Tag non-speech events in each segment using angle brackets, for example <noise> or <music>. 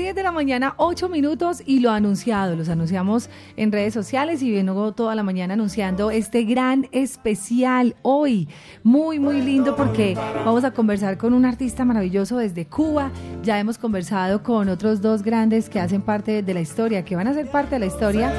10 de la mañana, 8 minutos y lo anunciado, los anunciamos en redes sociales y vengo toda la mañana anunciando este gran especial hoy. Muy, muy lindo porque vamos a conversar con un artista maravilloso desde Cuba. Ya hemos conversado con otros dos grandes que hacen parte de la historia, que van a ser parte de la historia,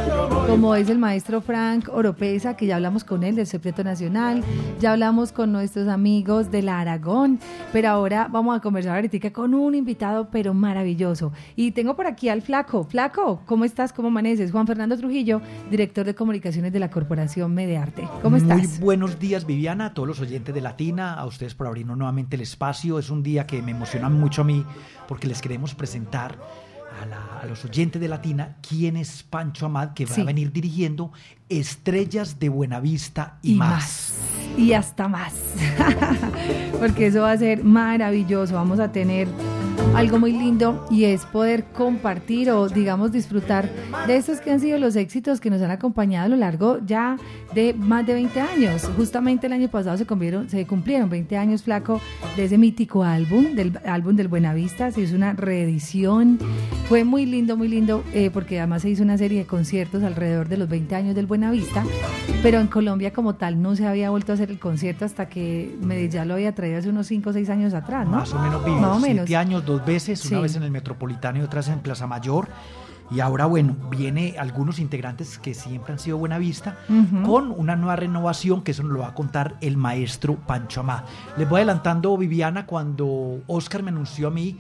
como es el maestro Frank Oropesa, que ya hablamos con él del Secreto Nacional, ya hablamos con nuestros amigos de la Aragón, pero ahora vamos a conversar ahorita con un invitado, pero maravilloso y tengo por aquí al Flaco. Flaco, ¿cómo estás? ¿Cómo amaneces? Juan Fernando Trujillo, director de comunicaciones de la Corporación Medearte. ¿Cómo estás? Muy buenos días, Viviana, a todos los oyentes de Latina, a ustedes por abrirnos nuevamente el espacio. Es un día que me emociona mucho a mí porque les queremos presentar a, los oyentes de Latina quién es Pancho Amad, que va a venir dirigiendo Estrellas de Buenavista y, más. Y hasta más. <laughs> Porque eso va a ser maravilloso. Vamos a tener algo muy lindo y es poder compartir o digamos disfrutar de esos que han sido los éxitos que nos han acompañado a lo largo ya de más de 20 años. Justamente el año pasado se cumplieron, se cumplieron 20 años flaco de ese mítico álbum, del álbum del Buenavista, se hizo una reedición. Fue muy lindo, muy lindo, eh, porque además se hizo una serie de conciertos alrededor de los 20 años del Buenavista, pero en Colombia como tal no se había vuelto a hacer el concierto hasta que Medellín lo había traído hace unos 5 o 6 años atrás, ¿no? Más o menos, Más o menos. Siete años, dos veces, una vez en el Metropolitano y otras en Plaza Mayor. Y ahora, bueno, viene algunos integrantes que siempre han sido Buena Vista con una nueva renovación, que eso nos lo va a contar el maestro Pancho Amá. Les voy adelantando, Viviana, cuando Oscar me anunció a mí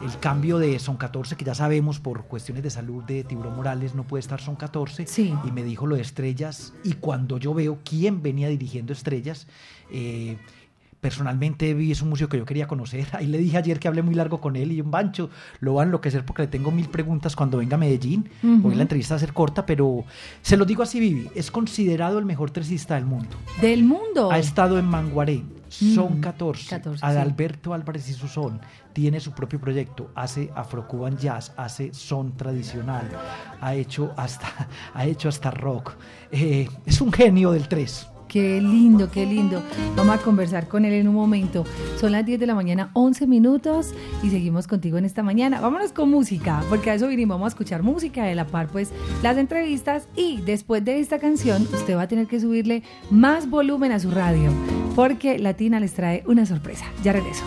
el cambio de Son 14, que ya sabemos por cuestiones de salud de Tiburón Morales no puede estar Son 14, y me dijo lo de Estrellas, y cuando yo veo quién venía dirigiendo Estrellas, eh, personalmente vi es un museo que yo quería conocer. <laughs> Ahí le dije ayer que hablé muy largo con él y un bancho lo va a enloquecer porque le tengo mil preguntas cuando venga a Medellín. Hoy la entrevista va a ser corta, pero se lo digo así, Vivi. Es considerado el mejor tresista del mundo. ¿Del mundo? Ha estado en Manguaré. Son 14. Adalberto Álvarez y su son. Tiene su propio proyecto. Hace Afro-Cuban Jazz, hace son tradicional. Ha hecho hasta, <laughs> ha hecho hasta rock. Eh, es un genio del tres. Qué lindo, qué lindo. Vamos a conversar con él en un momento. Son las 10 de la mañana, 11 minutos y seguimos contigo en esta mañana. Vámonos con música, porque a eso vinimos, vamos a escuchar música, de la par pues las entrevistas y después de esta canción usted va a tener que subirle más volumen a su radio, porque Latina les trae una sorpresa. Ya regreso.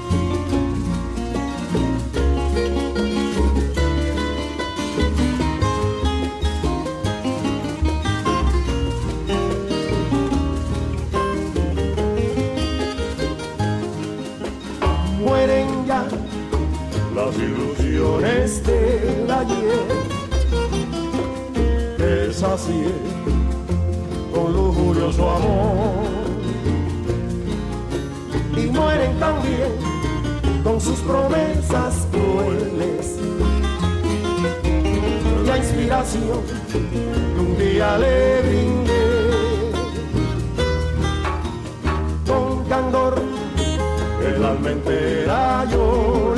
Ilusiones del ayer. Es así, con lujurioso amor. Y mueren también con sus promesas crueles. La inspiración que un día le brindé. Con candor, el alma entera yo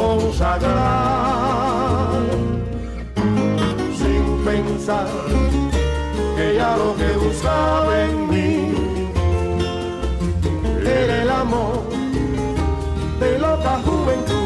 consagrar, sin pensar que ya lo que buscaba en mí era el amor de loca juventud.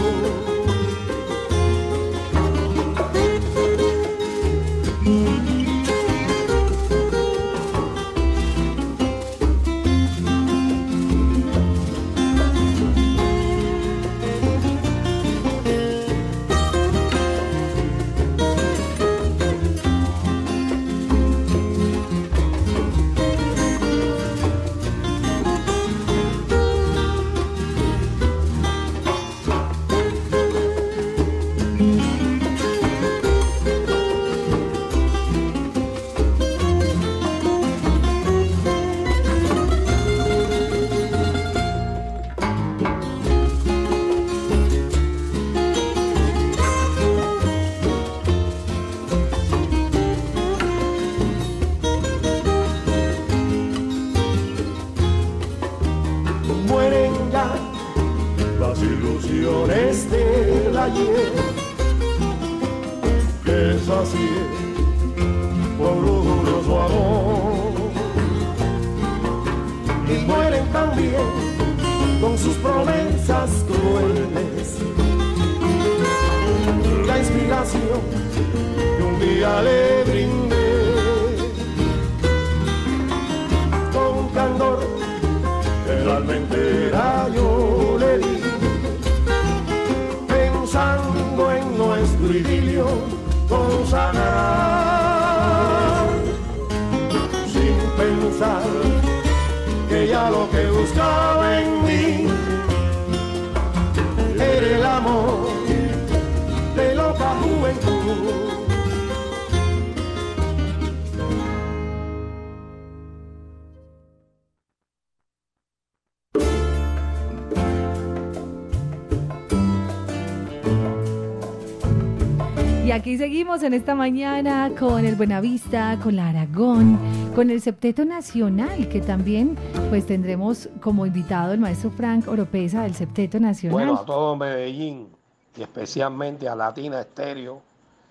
En esta mañana con el Buenavista, con la Aragón, con el Septeto Nacional, que también pues tendremos como invitado el maestro Frank Oropesa del Septeto Nacional. Bueno, a todo Medellín y especialmente a Latina Estéreo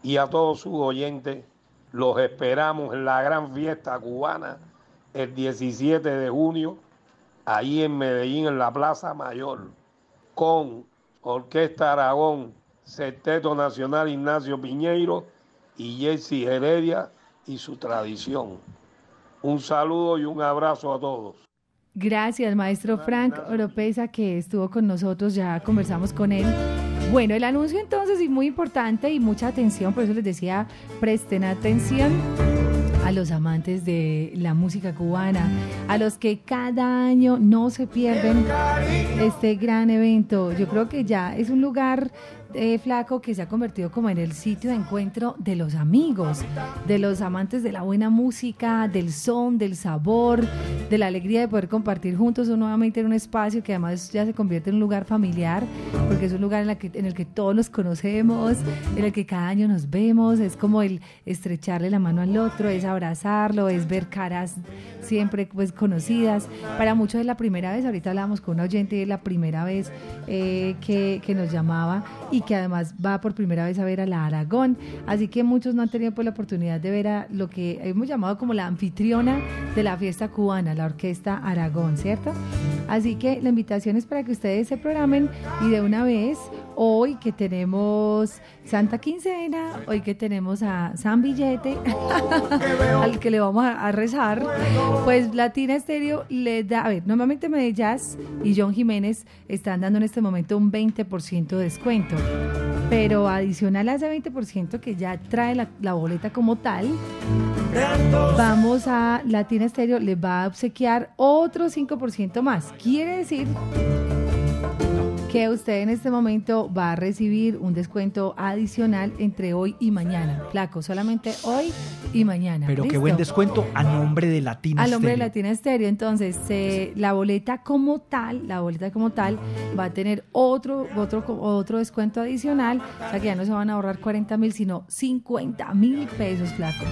y a todos sus oyentes, los esperamos en la gran fiesta cubana el 17 de junio, ahí en Medellín, en la Plaza Mayor, con Orquesta Aragón, Septeto Nacional Ignacio Piñeiro y Jesse Heredia y su tradición. Un saludo y un abrazo a todos. Gracias, maestro Frank Oropesa, que estuvo con nosotros, ya conversamos con él. Bueno, el anuncio entonces es muy importante y mucha atención, por eso les decía, presten atención a los amantes de la música cubana, a los que cada año no se pierden este gran evento. Yo creo que ya es un lugar eh, flaco que se ha convertido como en el sitio de encuentro de los amigos, de los amantes de la buena música, del son, del sabor, de la alegría de poder compartir juntos nuevamente en un espacio que además ya se convierte en un lugar familiar, porque es un lugar en, la que, en el que todos nos conocemos, en el que cada año nos vemos, es como el estrecharle la mano al otro, es abrazarlo, es ver caras siempre pues conocidas. Para muchos es la primera vez, ahorita hablábamos con un oyente de la primera vez eh, que, que nos llamaba y que además va por primera vez a ver a la Aragón. Así que muchos no han tenido pues, la oportunidad de ver a lo que hemos llamado como la anfitriona de la fiesta cubana, la Orquesta Aragón, ¿cierto? Así que la invitación es para que ustedes se programen y de una vez, hoy que tenemos Santa Quincena, hoy que tenemos a San Billete, <laughs> al que le vamos a, rezar, pues Latina Estéreo le da, a ver, normalmente Medellas y John Jiménez están dando en este momento un 20% de descuento. Pero adicional a ese 20% que ya trae la, la boleta como tal, vamos a Latina Estéreo, le va a obsequiar otro 5% más. Quiere decir que usted en este momento va a recibir un descuento adicional entre hoy y mañana. Flaco, solamente hoy y mañana. Pero qué buen descuento a nombre de Latina Al nombre de. Latina Estéreo. Entonces, eh, la boleta como tal, la boleta como tal, va a tener otro, otro, otro descuento adicional. O sea que ya no se van a ahorrar 40 mil, sino 50 mil pesos, flaco,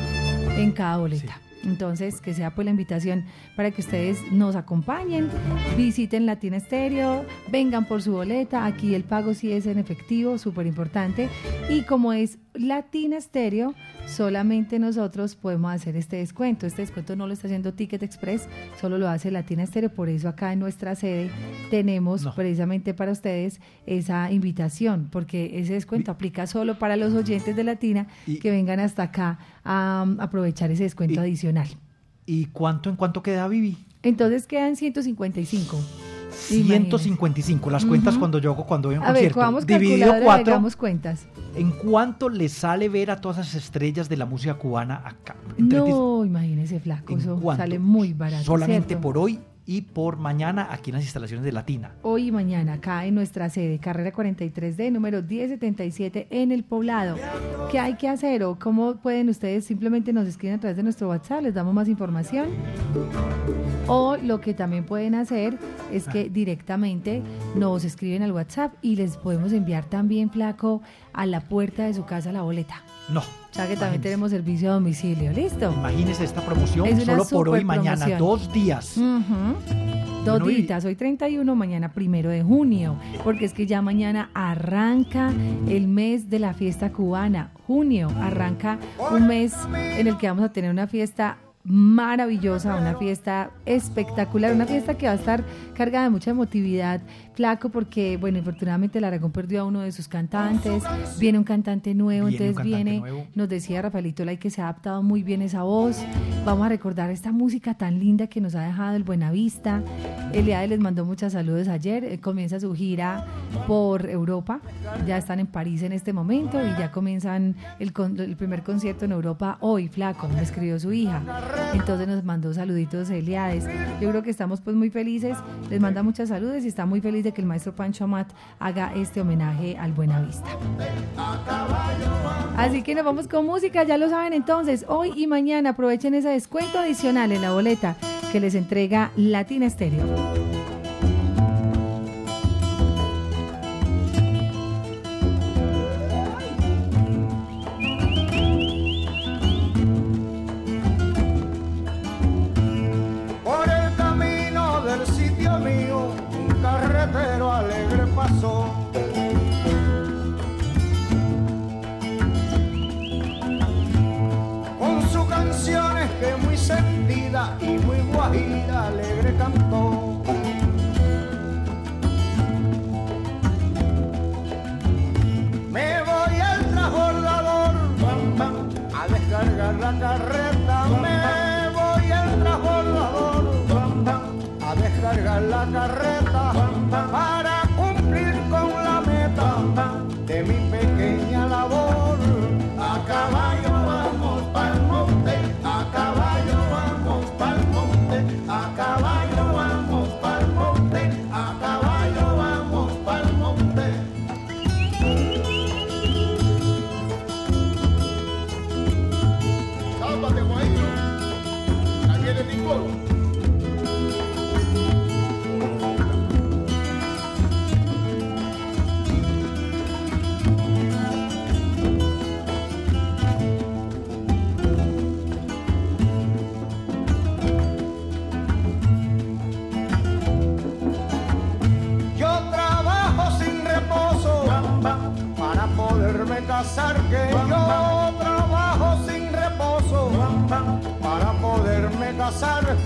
en cada boleta. Entonces, que sea pues la invitación para que ustedes nos acompañen, visiten Latina Estéreo, vengan por su boleta. Aquí el pago sí es en efectivo, súper importante. Y como es Latina Estéreo, solamente nosotros podemos hacer este descuento. Este descuento no lo está haciendo Ticket Express, solo lo hace Latina Estéreo. Por eso acá en nuestra sede tenemos No. precisamente para ustedes esa invitación, porque ese descuento aplica solo para los oyentes de Latina Y- que vengan hasta acá a um, aprovechar ese descuento Y- adicional. ¿Y cuánto en cuánto queda Vivi? Entonces quedan 155. Imagínese. 155. Las cuentas cuando yo hago cuando voy a un A ver, concierto. vamos Dividido calculadora, cuatro. cuentas. ¿En cuánto le sale ver a todas esas estrellas de la música cubana acá? Entre. No, imagínese, flaco, ¿En eso sale muy barato. Solamente ¿cierto? por hoy y por mañana aquí en las instalaciones de Latina. Hoy y mañana, acá en nuestra sede, carrera 43D, número 1077, en el poblado. ¿Qué hay que hacer o cómo pueden ustedes? Simplemente nos escriben a través de nuestro WhatsApp, les damos más información. O lo que también pueden hacer es que directamente nos escriben al WhatsApp y les podemos enviar también, flaco, a la puerta de su casa la boleta. No. O sea que también imagínese. tenemos servicio a domicilio, ¿listo? Imagínese esta promoción Es solo por hoy super mañana, promoción. dos días. Ujú. Dos Bueno, días, hoy 31, mañana primero de junio, porque es que ya mañana arranca el mes de la fiesta cubana. Junio arranca un mes en el que vamos a tener una fiesta maravillosa, una fiesta espectacular, una fiesta que va a estar cargada de mucha emotividad, flaco, porque, bueno, infortunadamente el Aragón perdió a uno de sus cantantes, viene un cantante nuevo, entonces viene, nos decía Rafaelito Lai que se ha adaptado muy bien esa voz, vamos a recordar esta música tan linda que nos ha dejado el Buenavista, Eliade les mandó muchos saludos ayer, eh, comienza su gira por Europa, ya están en París en este momento y ya comienzan el, el primer concierto en Europa hoy, flaco, me escribió su hija. Entonces nos mandó saluditos Eliades. Yo creo que estamos pues muy felices. Les manda muchas saludos y está muy feliz de que el maestro Pancho Amat haga este homenaje al Buenavista. Así que nos vamos con música, ya lo saben entonces. Hoy y mañana aprovechen ese descuento adicional en la boleta que les entrega Latina Stereo. Con sus canciones que muy sentida y muy guajira alegre cantó. Me voy al transbordador a descargar la carreta. Que yo trabajo sin reposo para poderme casar.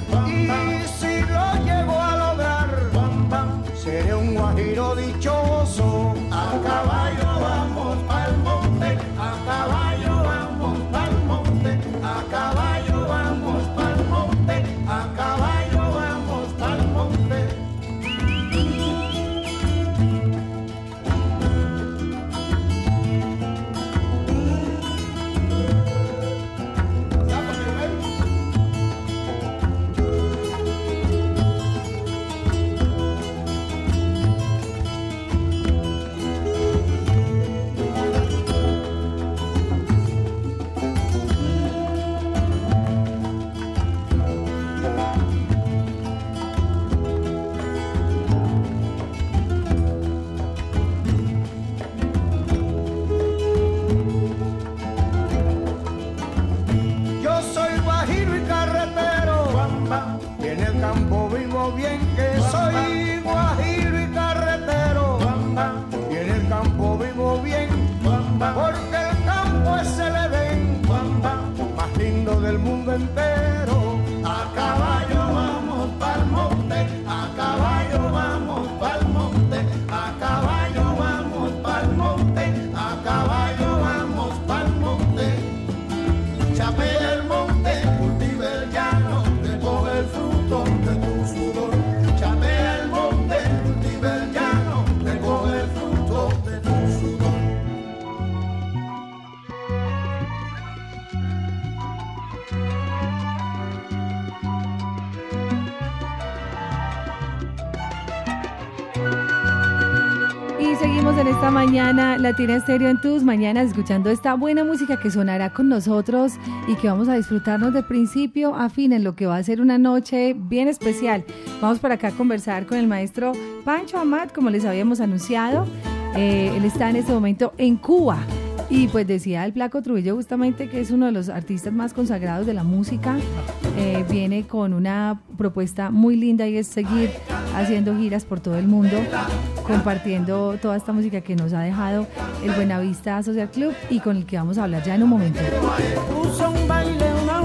En esta mañana Latina Estéreo en tus mañanas escuchando esta buena música que sonará con nosotros y que vamos a disfrutarnos de principio a fin en lo que va a ser una noche bien especial. Vamos para acá a conversar con el maestro Pancho Amat, como les habíamos anunciado. Eh, él está en este momento en Cuba. Y pues decía el Placo Trujillo justamente que es uno de los artistas más consagrados de la música. Eh, viene con una propuesta muy linda y es seguir haciendo giras por todo el mundo, compartiendo toda esta música que nos ha dejado el Buenavista Social Club y con el que vamos a hablar ya en un momento. Puso un baile, una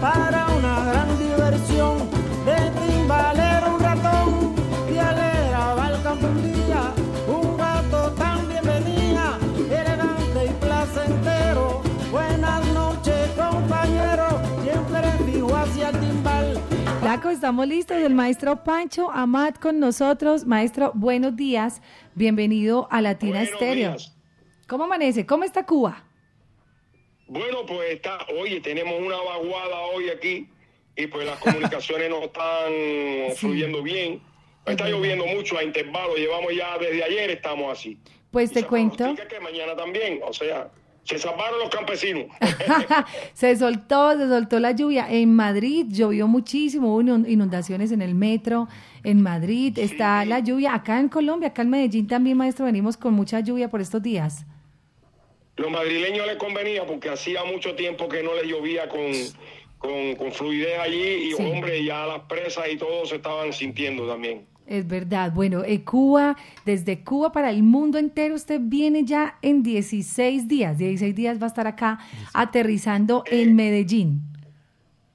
para Flaco, estamos listos. El maestro Pancho Amat con nosotros. Maestro, buenos días. Bienvenido a Latina Estéreo. ¿Cómo amanece? ¿Cómo está Cuba? Bueno, pues está, oye, tenemos una vaguada hoy aquí y pues las comunicaciones no están <laughs> fluyendo bien. Está lloviendo mucho a intervalos, llevamos ya desde ayer estamos así. Pues te cuento. que mañana también, o sea, se salvaron los campesinos. <laughs> se soltó, se soltó la lluvia. En Madrid llovió muchísimo, hubo inundaciones en el metro. En Madrid está la lluvia. Acá en Colombia, acá en Medellín también, maestro, venimos con mucha lluvia por estos días. Los madrileños les convenía porque hacía mucho tiempo que no les llovía con, con, fluidez allí y, hombre, ya las presas y todo se estaban sintiendo también. Es verdad. Bueno, eh, Cuba, desde Cuba para el mundo entero, usted viene ya en 16 días. 16 días va a estar acá aterrizando en eh, Medellín.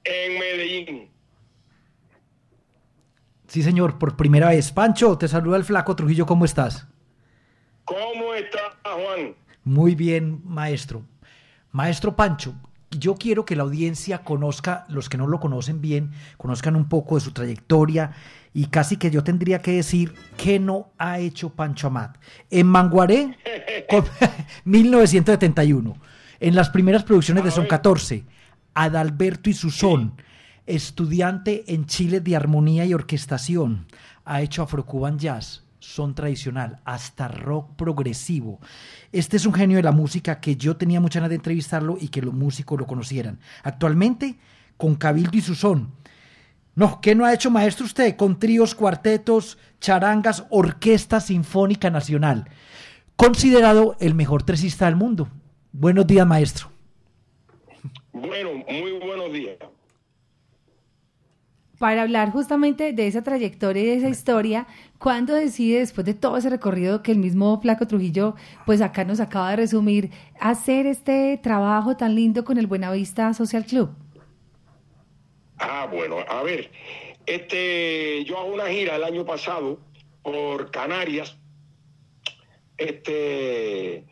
En Medellín. Sí, señor, por primera vez. Pancho, te saluda el flaco Trujillo, ¿cómo estás? ¿Cómo estás, Juan? Muy bien, maestro. Maestro Pancho, yo quiero que la audiencia conozca, los que no lo conocen bien, conozcan un poco de su trayectoria y casi que yo tendría que decir qué no ha hecho Pancho Amat. En Manguaré, 1971. <laughs> En las primeras producciones de Son 14, Adalberto y Susón, estudiante en Chile de armonía y orquestación, ha hecho Afrocuban Jazz, son tradicional, hasta rock progresivo. Este es un genio de la música que yo tenía mucha ganas de entrevistarlo y que los músicos lo conocieran. Actualmente, con Cabildo y Susón, no, ¿qué no ha hecho maestro usted? Con tríos, cuartetos, charangas, orquesta sinfónica nacional. Considerado el mejor tresista del mundo. Buenos días, maestro. Bueno, muy buenos días. Para hablar justamente de esa trayectoria y de esa historia, ¿cuándo decide, después de todo ese recorrido que el mismo Flaco Trujillo, pues acá nos acaba de resumir, hacer este trabajo tan lindo con el Buenavista Social Club? Ah, bueno, a ver, este, yo hago una gira el año pasado por Canarias, este,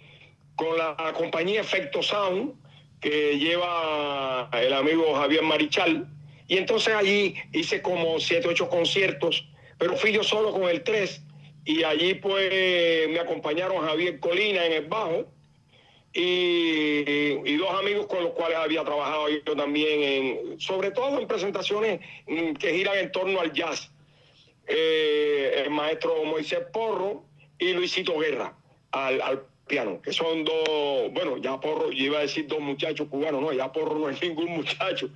con la compañía Efecto Sound que lleva el amigo Javier Marichal, y entonces allí hice como siete, ocho conciertos, pero fui yo solo con el tres, y allí pues me acompañaron Javier Colina en el bajo, y, dos amigos con los cuales había trabajado yo también, en, sobre todo en presentaciones mm, que giran en torno al jazz. Eh, el maestro Moisés Porro y Luisito Guerra al, piano, que son dos, bueno, ya Porro, yo iba a decir dos muchachos cubanos, no, ya Porro no es <laughs> ningún muchacho,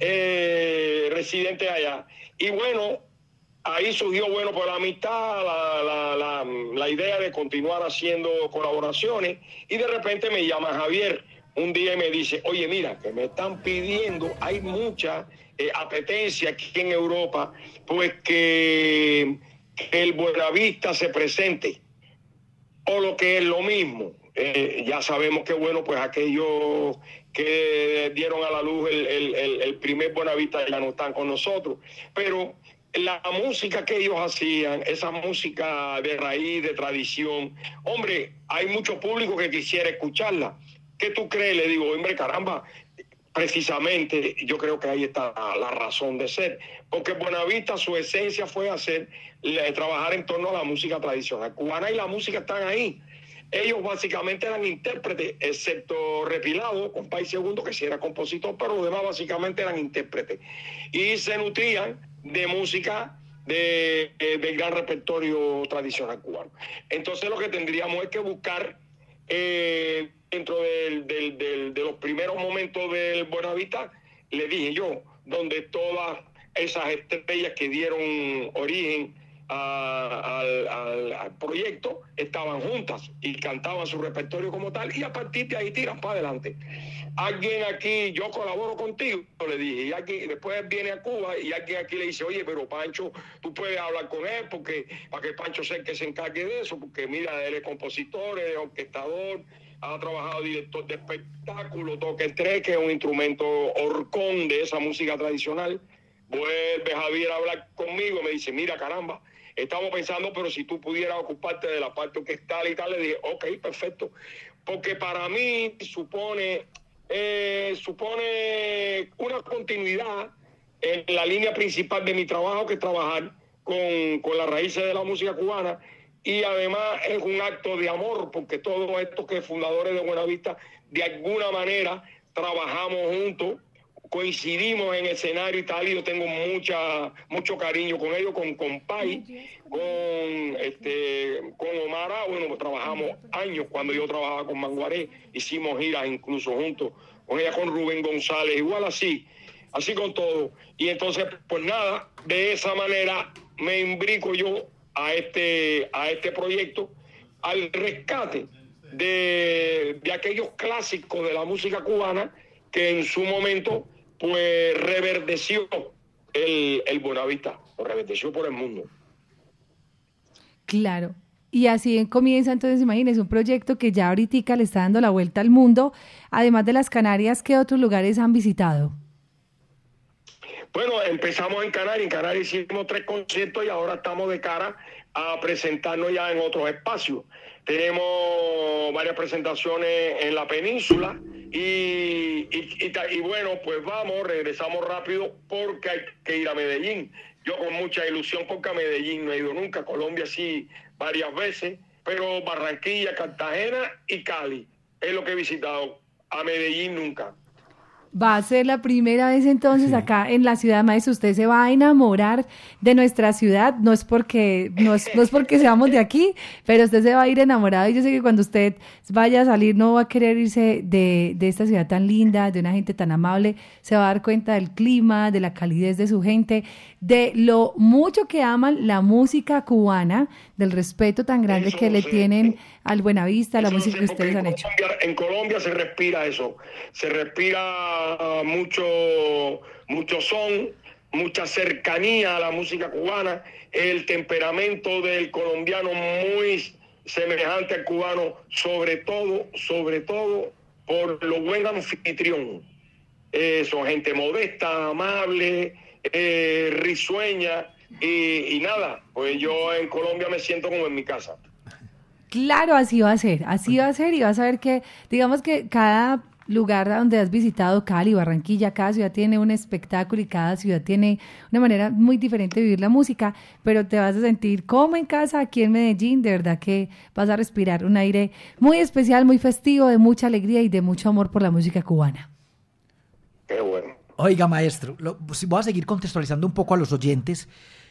eh, residente allá. Y bueno, ahí surgió, bueno, por la amistad, la, idea de continuar haciendo colaboraciones y de repente me llama Javier un día y me dice, oye, mira, que me están pidiendo, hay mucha eh, apetencia aquí en Europa, pues que, el Buenavista se presente, o lo que es lo mismo. Eh, ya sabemos que, bueno, pues aquellos que dieron a la luz el, el, el primer Buenavista ya no están con nosotros, pero la música que ellos hacían, esa música de raíz, de tradición, hombre, hay mucho público que quisiera escucharla. ¿Qué tú crees? Le digo, hombre, caramba, precisamente yo creo que ahí está la razón de ser, porque Buenavista su esencia fue hacer, trabajar en torno a la música tradicional cubana y la música están ahí. Ellos básicamente eran intérpretes, excepto Repilado, con País Segundo, que sí era compositor, pero los demás básicamente eran intérpretes. Y se nutrían de música de, eh, del gran repertorio tradicional cubano. Entonces lo que tendríamos es que buscar eh, dentro del, de los primeros momentos del Buenavista, le dije yo, donde todas esas estrellas que dieron origen al, proyecto estaban juntas y cantaban su repertorio como tal y a partir de ahí tiran para adelante. Alguien aquí, yo colaboro contigo, le dije, y aquí, después viene a Cuba y alguien aquí le dice, oye, pero Pancho, tú puedes hablar con él porque para que Pancho sea el que se encargue de eso, porque mira, él es compositor, es orquestador, ha trabajado director de espectáculo, toque el tres, que es un instrumento horcón de esa música tradicional. Vuelve Javier a hablar conmigo, me dice, mira, caramba, estamos pensando, pero si tú pudieras ocuparte de la parte orquestal y tal, le dije, ok, perfecto. Porque para mí supone, eh, supone una continuidad en la línea principal de mi trabajo, que es trabajar con, con las raíces de la música cubana. Y además es un acto de amor, porque todos estos que fundadores de Buenavista, de alguna manera, trabajamos juntos coincidimos en escenario y tal, y yo tengo mucha, mucho cariño con ellos, con Compay, con este, con Omara, bueno, trabajamos años cuando yo trabajaba con Manguaré, hicimos giras incluso juntos, con ella con Rubén González, igual así, así con todo. Y entonces, pues nada, de esa manera me imbrico yo a este, a este proyecto, al rescate de, de aquellos clásicos de la música cubana que en su momento pues reverdeció el, el Buenavista, lo reverdeció por el mundo. Claro. Y así comienza, entonces imagínense, un proyecto que ya ahorita le está dando la vuelta al mundo. Además de las Canarias, ¿qué otros lugares han visitado? Bueno, empezamos en Canarias, en Canarias hicimos tres conciertos y ahora estamos de cara a presentarnos ya en otros espacios. Tenemos varias presentaciones en la península, y, y, bueno, pues vamos, regresamos rápido porque hay que ir a Medellín. Yo con mucha ilusión porque a Medellín no he ido nunca, Colombia sí varias veces, pero Barranquilla, Cartagena y Cali es lo que he visitado. A Medellín nunca. Va a ser la primera vez entonces acá en la ciudad, maestro. Usted se va a enamorar de nuestra ciudad. No es porque no es, no es porque seamos de aquí, pero usted se va a ir enamorado. Y yo sé que cuando usted vaya a salir no va a querer irse de, de esta ciudad tan linda, de una gente tan amable. Se va a dar cuenta del clima, de la calidez de su gente, de lo mucho que aman la música cubana, del respeto tan grande que le tienen al Buenavista, la música que ustedes han hecho. En Colombia se respira eso, se respira mucho, mucho son, mucha cercanía a la música cubana, el temperamento del colombiano muy semejante al cubano, sobre todo, sobre todo por lo buen anfitrión. Eh, son gente modesta, amable, eh, risueña y, y nada, pues yo en Colombia me siento como en mi casa. Claro, así va a ser, así va a ser y vas a ver que, digamos que cada lugar donde has visitado, Cali, Barranquilla, cada ciudad tiene un espectáculo y cada ciudad tiene una manera muy diferente de vivir la música, pero te vas a sentir como en casa aquí en Medellín, de verdad que vas a respirar un aire muy especial, muy festivo, de mucha alegría y de mucho amor por la música cubana. Qué bueno. Oiga, maestro, lo, pues, voy a seguir contextualizando un poco a los oyentes.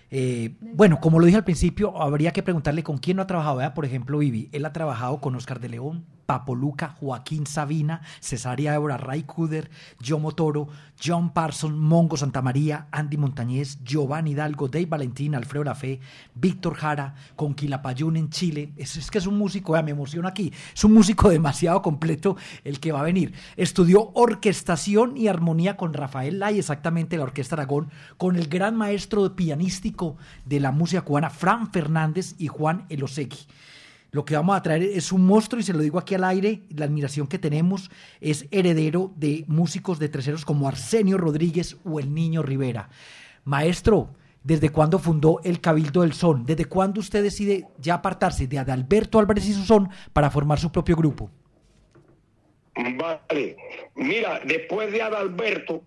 Eh, bueno, como lo dije al principio, habría que preguntarle con quién no ha trabajado. Por ejemplo, Vivi, él ha trabajado con Oscar de León, Papo Luca, Joaquín Sabina, Cesaria Ebra, Ray Kuder, Joe Motoro, John Parson, Mongo Santamaría, Andy Montañez, Giovanni Hidalgo, Dave Valentín, Alfredo Lafé, Víctor Jara, con Quilapayún en Chile. Es, es que es un músico, ya me emociono aquí, es un músico <laughs> demasiado completo el que va a venir. Estudió orquestación y armonía con Rafael Lai, exactamente la Orquesta Aragón, con el gran maestro pianístico de la música cubana, Fran Fernández y Juan Elosegui. Lo que vamos a traer es un monstruo, y se lo digo aquí al aire, la admiración que tenemos es heredero de músicos de terceros como Arsenio Rodríguez o el Niño Rivera. Maestro, ¿desde cuándo fundó el Cabildo del Son? ¿Desde cuándo usted decide ya apartarse de Adalberto Álvarez y su son para formar su propio grupo? Vale, mira, después de Adalberto,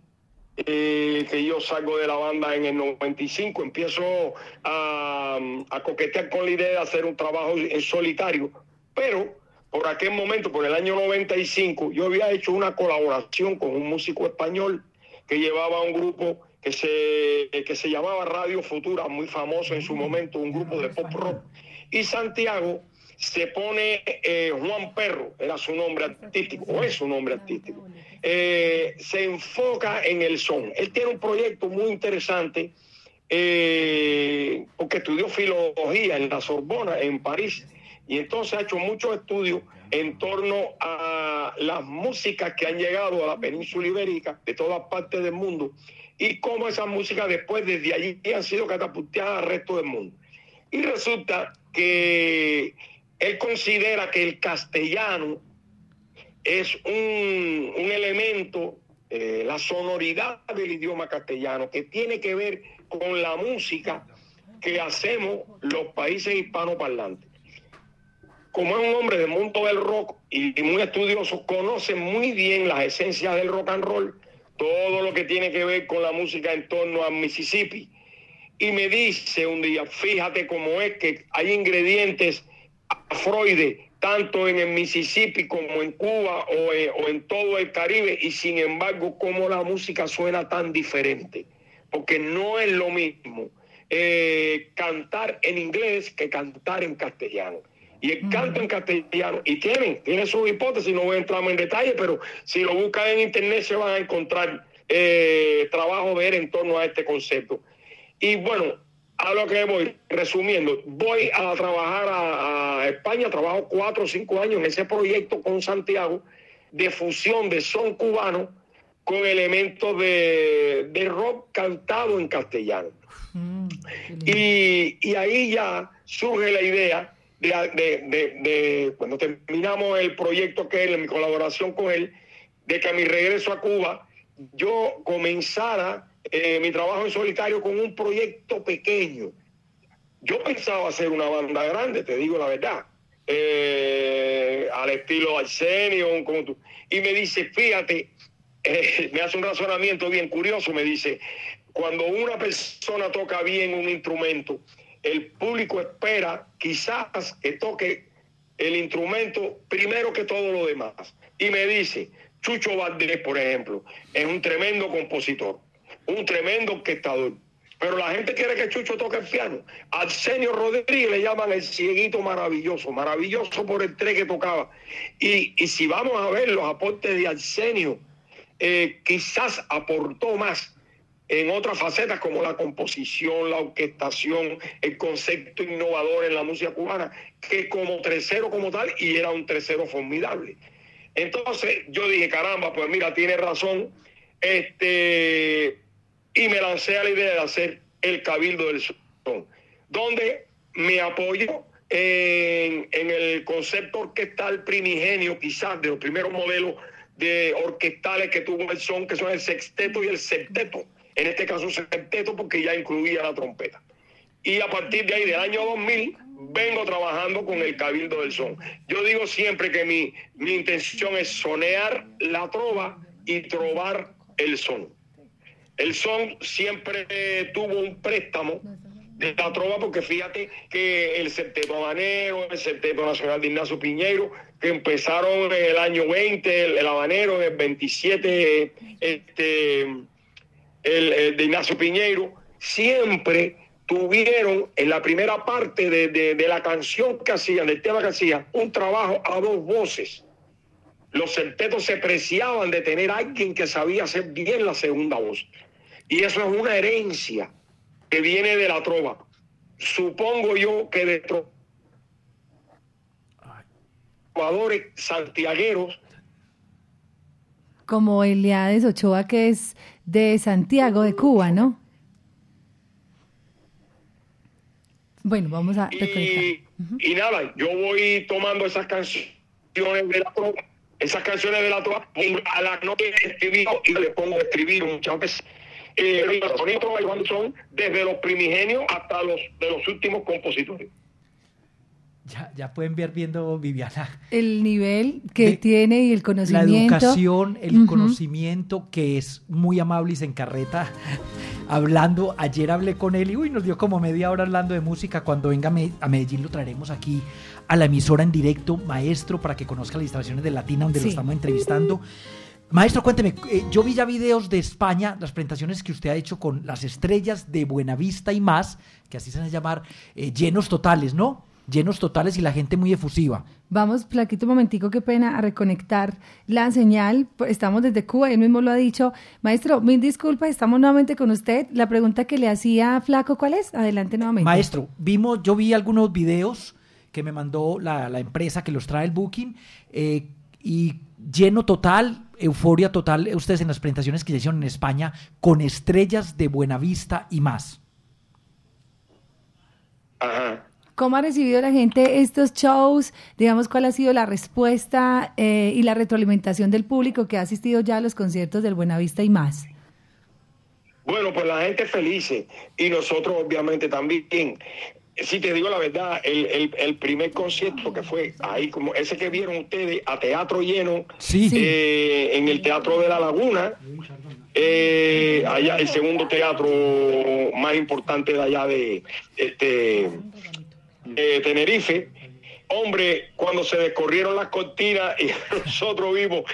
eh, que yo salgo de la banda en el 95, empiezo a, a, coquetear con la idea de hacer un trabajo en solitario, pero por aquel momento, por el año 95, yo había hecho una colaboración con un músico español que llevaba un grupo que se, que se llamaba Radio Futura, muy famoso en su momento, un grupo de pop rock, y Santiago se pone eh, Juan Perro, era su nombre artístico, o es su nombre artístico, eh, se enfoca en el son. Él tiene un proyecto muy interesante, eh, porque estudió filología en la Sorbona, en París, y entonces ha hecho muchos estudios en torno a las músicas que han llegado a la península ibérica de todas partes del mundo y cómo esas músicas después desde allí han sido catapultadas al resto del mundo. Y resulta que él considera que el castellano es un, elemento, eh, la sonoridad del idioma castellano, que tiene que ver con la música que hacemos los países hispanoparlantes. Como es un hombre del mundo del rock y muy estudioso, conoce muy bien las esencias del rock and roll, todo lo que tiene que ver con la música en torno a Mississippi. Y me dice un día, fíjate cómo es que hay ingredientes afroides tanto en el Mississippi como en Cuba o en, todo el Caribe, y sin embargo, cómo la música suena tan diferente, porque no es lo mismo eh, cantar en inglés que cantar en castellano. Y el canto en castellano, y tienen, tiene su hipótesis, no voy a entrar en detalle, pero si lo buscan en internet se van a encontrar eh, trabajo ver en torno a este concepto. Y bueno, a lo que voy, resumiendo, voy a trabajar a, España, trabajo cuatro o cinco años en ese proyecto con Santiago de fusión de son cubano con elementos de, de rock cantado en castellano. Mm, y, y, ahí ya surge la idea de, de, de, cuando terminamos el proyecto que él, mi colaboración con él, de que a mi regreso a Cuba yo comenzara eh, mi trabajo en solitario con un proyecto pequeño. Yo pensaba hacer una banda grande, te digo la verdad, eh, al estilo Arsenio. Y me dice, fíjate, eh, <laughs> me hace un razonamiento bien curioso, me dice, cuando una persona toca bien un instrumento, el público espera quizás que toque el instrumento primero que todo lo demás. Y me dice, Chucho Valdés, por ejemplo, es un tremendo compositor un tremendo orquestador. Pero la gente quiere que Chucho toque el piano. Arsenio Rodríguez le llaman el cieguito maravilloso, maravilloso por el tres que tocaba. Y, si vamos a ver los aportes de Arsenio, eh, quizás aportó más en otras facetas como la composición, la orquestación, el concepto innovador en la música cubana, que como tercero como tal, y era un tercero formidable. Entonces yo dije, caramba, pues mira, tiene razón. Este, y me lancé a la idea de hacer el Cabildo del Son, donde me apoyo en, el concepto orquestal primigenio, quizás de los primeros modelos de orquestales que tuvo el son, que son el sexteto y el septeto. En este caso, septeto porque ya incluía la trompeta. Y a partir de ahí, del año 2000, vengo trabajando con el Cabildo del Son. Yo digo siempre que mi, mi intención es sonear la trova y trobar el son. El son siempre tuvo un préstamo de la trova, porque fíjate que el Septeto Habanero, el Septeto Nacional de Ignacio Piñeiro, que empezaron en el año 20, el, Habanero, en el 27, este, el, de Ignacio Piñeiro, siempre tuvieron en la primera parte de, de, la canción que hacían, del tema que hacían, un trabajo a dos voces. Los septetos se preciaban de tener alguien que sabía hacer bien la segunda voz. Y eso es una herencia que viene de la trova. Supongo yo que de trovadores santiagueros. Como Eliades Ochoa, que es de Santiago, de Cuba, ¿no? Bueno, vamos a y, y nada, yo voy tomando esas canciones de la trova, esas canciones de la trova, a la noche escribido y le pongo a escribir muchas veces eh, los son desde los primigenios hasta los de los últimos compositores. Ya, ya, pueden ver viendo Viviana. El nivel que tiene y el conocimiento. La educación, el conocimiento, que es muy amable y se encarreta <laughs> hablando. Ayer hablé con él y uy, nos dio como media hora hablando de música. Cuando venga a Medellín lo traeremos aquí a la emisora en directo, maestro, para que conozca las instalaciones de Latina, donde lo estamos entrevistando. Maestro, cuénteme, eh, yo vi ya videos de España, las presentaciones que usted ha hecho con las estrellas de Buenavista y más, que así se van a llamar, eh, llenos totales, ¿no? Llenos totales y la gente muy efusiva. Vamos, Plaquito, un momentico, qué pena, a reconectar la señal. Estamos desde Cuba, él mismo lo ha dicho. Maestro, mil disculpas, estamos nuevamente con usted. La pregunta que le hacía Flaco, ¿cuál es? Adelante nuevamente. Maestro, vimos, yo vi algunos videos que me mandó la, empresa que los trae el Booking eh, y lleno total, euforia total, ustedes en las presentaciones que hicieron en España, con estrellas de Buenavista y más. ¿Cómo ha recibido la gente estos shows? Digamos, ¿cuál ha sido la respuesta eh, y la retroalimentación del público que ha asistido ya a los conciertos del Buenavista y más? Bueno, pues la gente feliz y nosotros obviamente también. Si te digo la verdad, el, primer concierto que fue ahí, como ese que vieron ustedes, a teatro lleno, eh, en el Teatro de la Laguna, eh, allá el segundo teatro más importante de allá de, este, de Tenerife, Hombre, cuando se descorrieron las cortinas y <laughs> nosotros vimos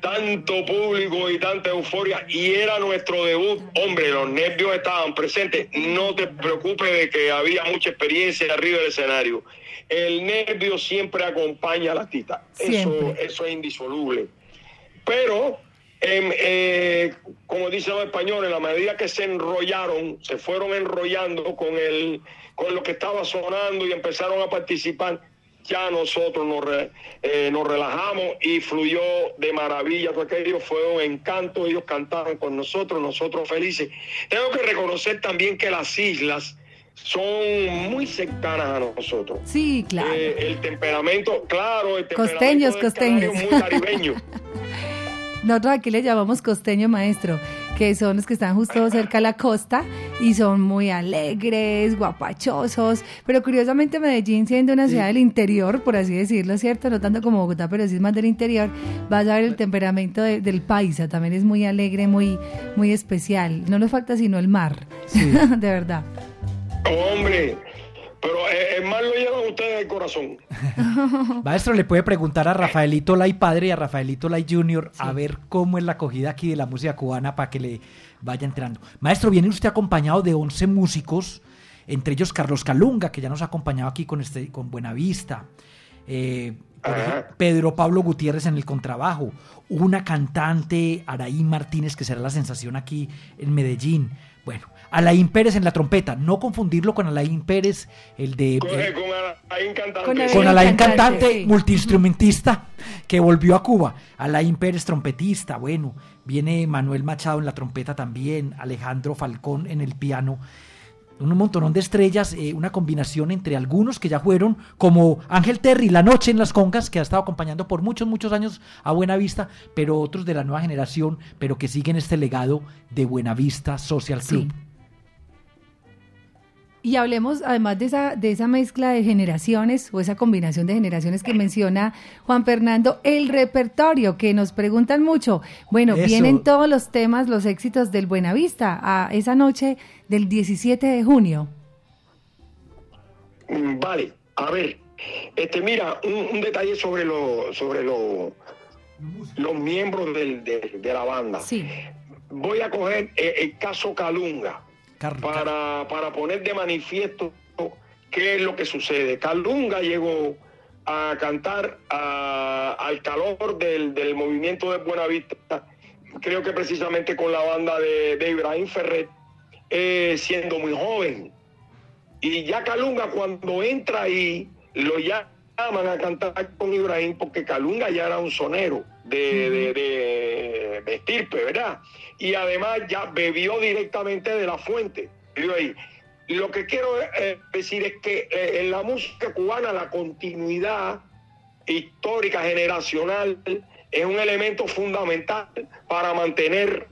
tanto público y tanta euforia y era nuestro debut, hombre, los nervios estaban presentes. No te preocupes de que había mucha experiencia arriba del escenario. El nervio siempre acompaña a la artista. Eso, eso es indisoluble. Pero em, eh, como dicen los españoles, en la medida que se enrollaron, se fueron enrollando con, el, con lo que estaba sonando y empezaron a participar, ya nosotros nos, eh, nos relajamos y fluyó de maravilla. Todo aquello fue un encanto. Ellos cantaron con nosotros, nosotros felices. Tengo que reconocer también que las islas son muy cercanas a nosotros. Sí, claro. Eh, el temperamento, claro, el costeños, costeños. muy caribeño. <laughs> Nosotros aquí le llamamos costeño maestro que son los que están justo cerca de la costa y son muy alegres, guapachosos, pero curiosamente Medellín siendo una ciudad del interior, por así decirlo, ¿cierto? No tanto como Bogotá, pero sí es más del interior, vas a ver el temperamento del paisa, también es muy alegre, muy, muy especial. No nos falta sino el mar, <laughs> de verdad. Hombre, pero eh, el mal lo llevan ustedes del corazón. <laughs> Maestro, le puede preguntar a Rafaelito Lai padre y a Rafaelito Lai Junior a ver cómo es la acogida aquí de la música cubana para que le vaya entrando. Maestro, viene usted acompañado de 11 músicos, entre ellos Carlos Calunga, que ya nos ha acompañado aquí con, este, con Buenavista. Eh, Pedro Pablo Gutiérrez en el contrabajo, una cantante, Araí Martínez, que será la sensación aquí en Medellín. Bueno, Alain Pérez en la trompeta, no confundirlo con Alain Pérez, el de... Con, eh, Alain Cantante. Con Alain, Cantante, multiinstrumentista, que volvió a Cuba. Alain Pérez, trompetista, bueno, viene Manuel Machado en la trompeta también, Alejandro Falcón en el piano un montón de estrellas, eh, una combinación entre algunos que ya fueron, como Ángel Terry, La Noche en las Congas, que ha estado acompañando por muchos, muchos años a Buenavista, pero otros de la nueva generación, pero que siguen este legado de Buenavista Social Club. Y hablemos además de esa, de esa mezcla de generaciones o esa combinación de generaciones que menciona Juan Fernando, el repertorio que nos preguntan mucho. Bueno, vienen todos los temas, los éxitos del Buenavista a esa noche del 17 de junio. Mm, vale, a ver, este mira, un, detalle sobre lo, sobre lo, los miembros de, la banda. Sí. Voy a coger eh, el caso Calunga para, para poner de manifiesto qué es lo que sucede. Calunga llegó a cantar al calor del, movimiento de Buenavista, creo que precisamente con la banda de, Ibrahim Ferret, eh, siendo muy joven. Y ya Calunga cuando entra ahí, lo llaman a cantar con Ibrahim porque Calunga ya era un sonero de, de, estirpe, ¿verdad? Y además ya bebió directamente de la fuente. ahí. Lo que quiero eh, decir es que eh, en la música cubana la continuidad histórica, generacional, es un elemento fundamental para mantener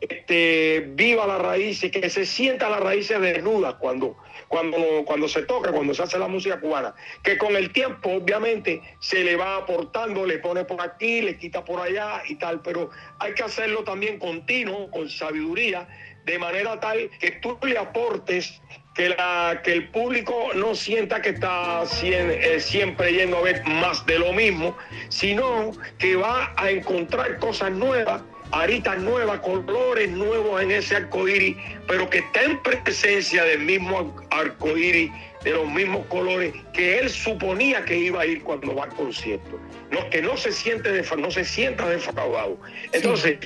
este, viva las raíces, que se sienta las raíces desnudas cuando, cuando, cuando se toca, cuando se hace la música cubana, que con el tiempo obviamente se le va aportando, le pone por aquí, le quita por allá y tal, pero hay que hacerlo también continuo, con sabiduría, de manera tal que tú le aportes que, la, que el público no sienta que está eh, siempre yendo a ver más de lo mismo, sino que va a encontrar cosas nuevas aritas nuevas, colores nuevos en ese arcoíris, pero que está en presencia del mismo arcoíris, de los mismos colores que él suponía que iba a ir cuando va al concierto. No, que no se siente no se sienta defraudado. Entonces,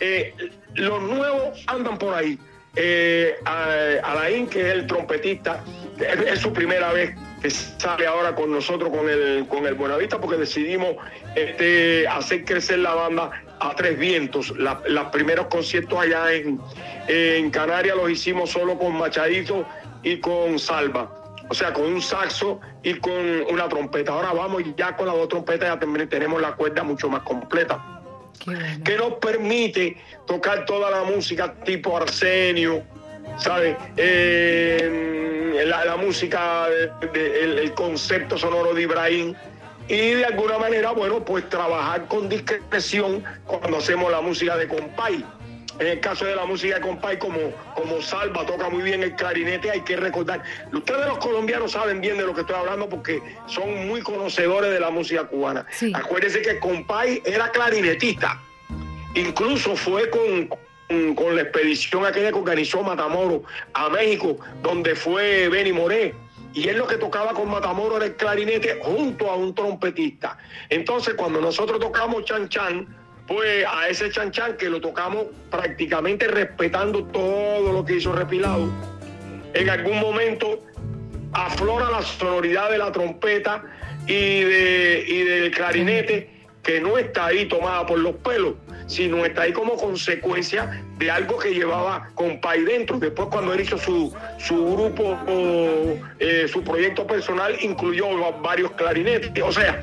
eh, los nuevos andan por ahí. Eh, Alain, que es el trompetista, es, su primera vez que sale ahora con nosotros con el, con el Buenavista, porque decidimos este, hacer crecer la banda a tres vientos. los primeros conciertos allá en, en Canarias los hicimos solo con Machadito y con Salva. O sea, con un saxo y con una trompeta. Ahora vamos y ya con las dos trompetas ya también tenemos la cuerda mucho más completa. Que nos permite tocar toda la música tipo Arsenio, ¿sabes? Eh, la, música, el, concepto sonoro de Ibrahim y de alguna manera, bueno, pues trabajar con discreción cuando hacemos la música de compay. En el caso de la música de compay, como, como Salva toca muy bien el clarinete, hay que recordar. Ustedes los colombianos saben bien de lo que estoy hablando porque son muy conocedores de la música cubana. Acuérdense que compay era clarinetista. Incluso fue con, con la expedición aquella que organizó Matamoro a México, donde fue Benny Moré. Y él lo que tocaba con Matamoro era el clarinete junto a un trompetista. Entonces, cuando nosotros tocamos Chan Chan, pues a ese Chan Chan que lo tocamos prácticamente respetando todo lo que hizo Repilado, en algún momento aflora la sonoridad de la trompeta y, de, y del clarinete que no está ahí tomada por los pelos, sino está ahí como consecuencia de algo que llevaba Compay dentro. Después cuando él hizo su, su grupo, eh, su proyecto personal, incluyó varios clarinetes. O sea,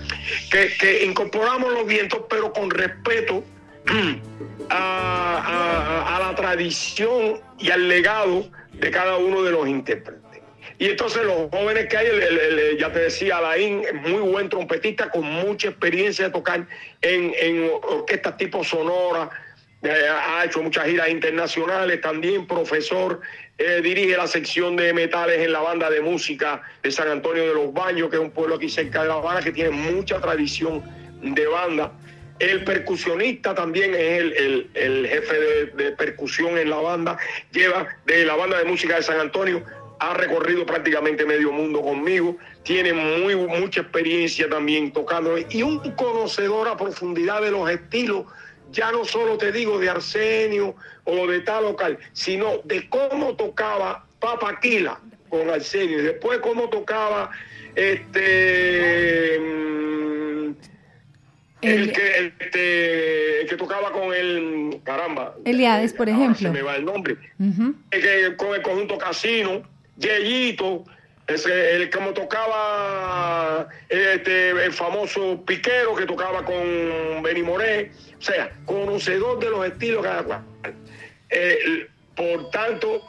que, incorporamos los vientos, pero con respeto <clears throat> a la tradición y al legado de cada uno de los intérpretes. Y entonces los jóvenes que hay, ya te decía, Alain, muy buen trompetista con mucha experiencia de tocar en, en orquestas tipo Sonora, eh, ha hecho muchas giras internacionales, también profesor, eh, dirige la sección de metales en la banda de música de San Antonio de los Baños, que es un pueblo aquí cerca de La Habana que tiene mucha tradición de banda. El percusionista también es el, el, jefe de, de, percusión en la banda, lleva de la banda de música de San Antonio ha recorrido prácticamente medio mundo conmigo, tiene muy, mucha experiencia también tocando y un conocedor a profundidad de los estilos, ya no solo te digo de Arsenio o de tal local, sino de cómo tocaba Papaquila con Arsenio y después cómo tocaba este mm, el, que, este, que tocaba con el caramba Eliades por ejemplo se me va el nombre que, con el conjunto Casino Yeyito, ese, el como tocaba este, el famoso piquero que tocaba con Benny Moré, o sea, conocedor de los estilos cada cual. Eh, por tanto,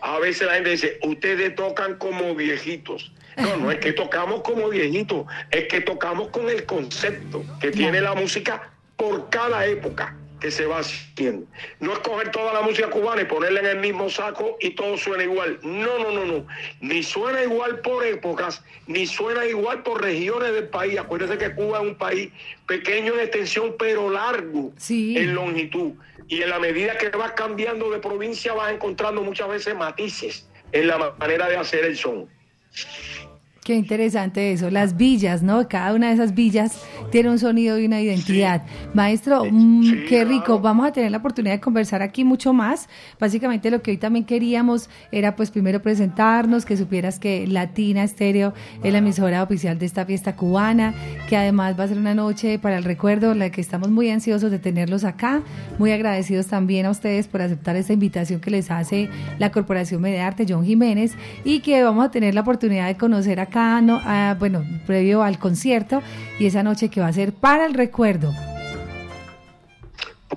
a veces la gente dice, ustedes tocan como viejitos. No, no es que tocamos como viejitos, es que tocamos con el concepto que tiene la música por cada época que se va haciendo. No es coger toda la música cubana y ponerla en el mismo saco y todo suena igual. No, no, no, no. Ni suena igual por épocas, ni suena igual por regiones del país. Acuérdense que Cuba es un país pequeño en extensión, pero largo en longitud. Y en la medida que vas cambiando de provincia vas encontrando muchas veces matices en la manera de hacer el son. Qué interesante eso, las villas, ¿no? Cada una de esas villas tiene un sonido y una identidad. Maestro, mm, qué rico, vamos a tener la oportunidad de conversar aquí mucho más. Básicamente lo que hoy también queríamos era pues primero presentarnos, que supieras que Latina Estéreo es la emisora oficial de esta fiesta cubana, que además va a ser una noche para el recuerdo, la que estamos muy ansiosos de tenerlos acá, muy agradecidos también a ustedes por aceptar esta invitación que les hace la Corporación Medearte, John Jiménez, y que vamos a tener la oportunidad de conocer a acá, no, ah, bueno, previo al concierto y esa noche que va a ser para el recuerdo.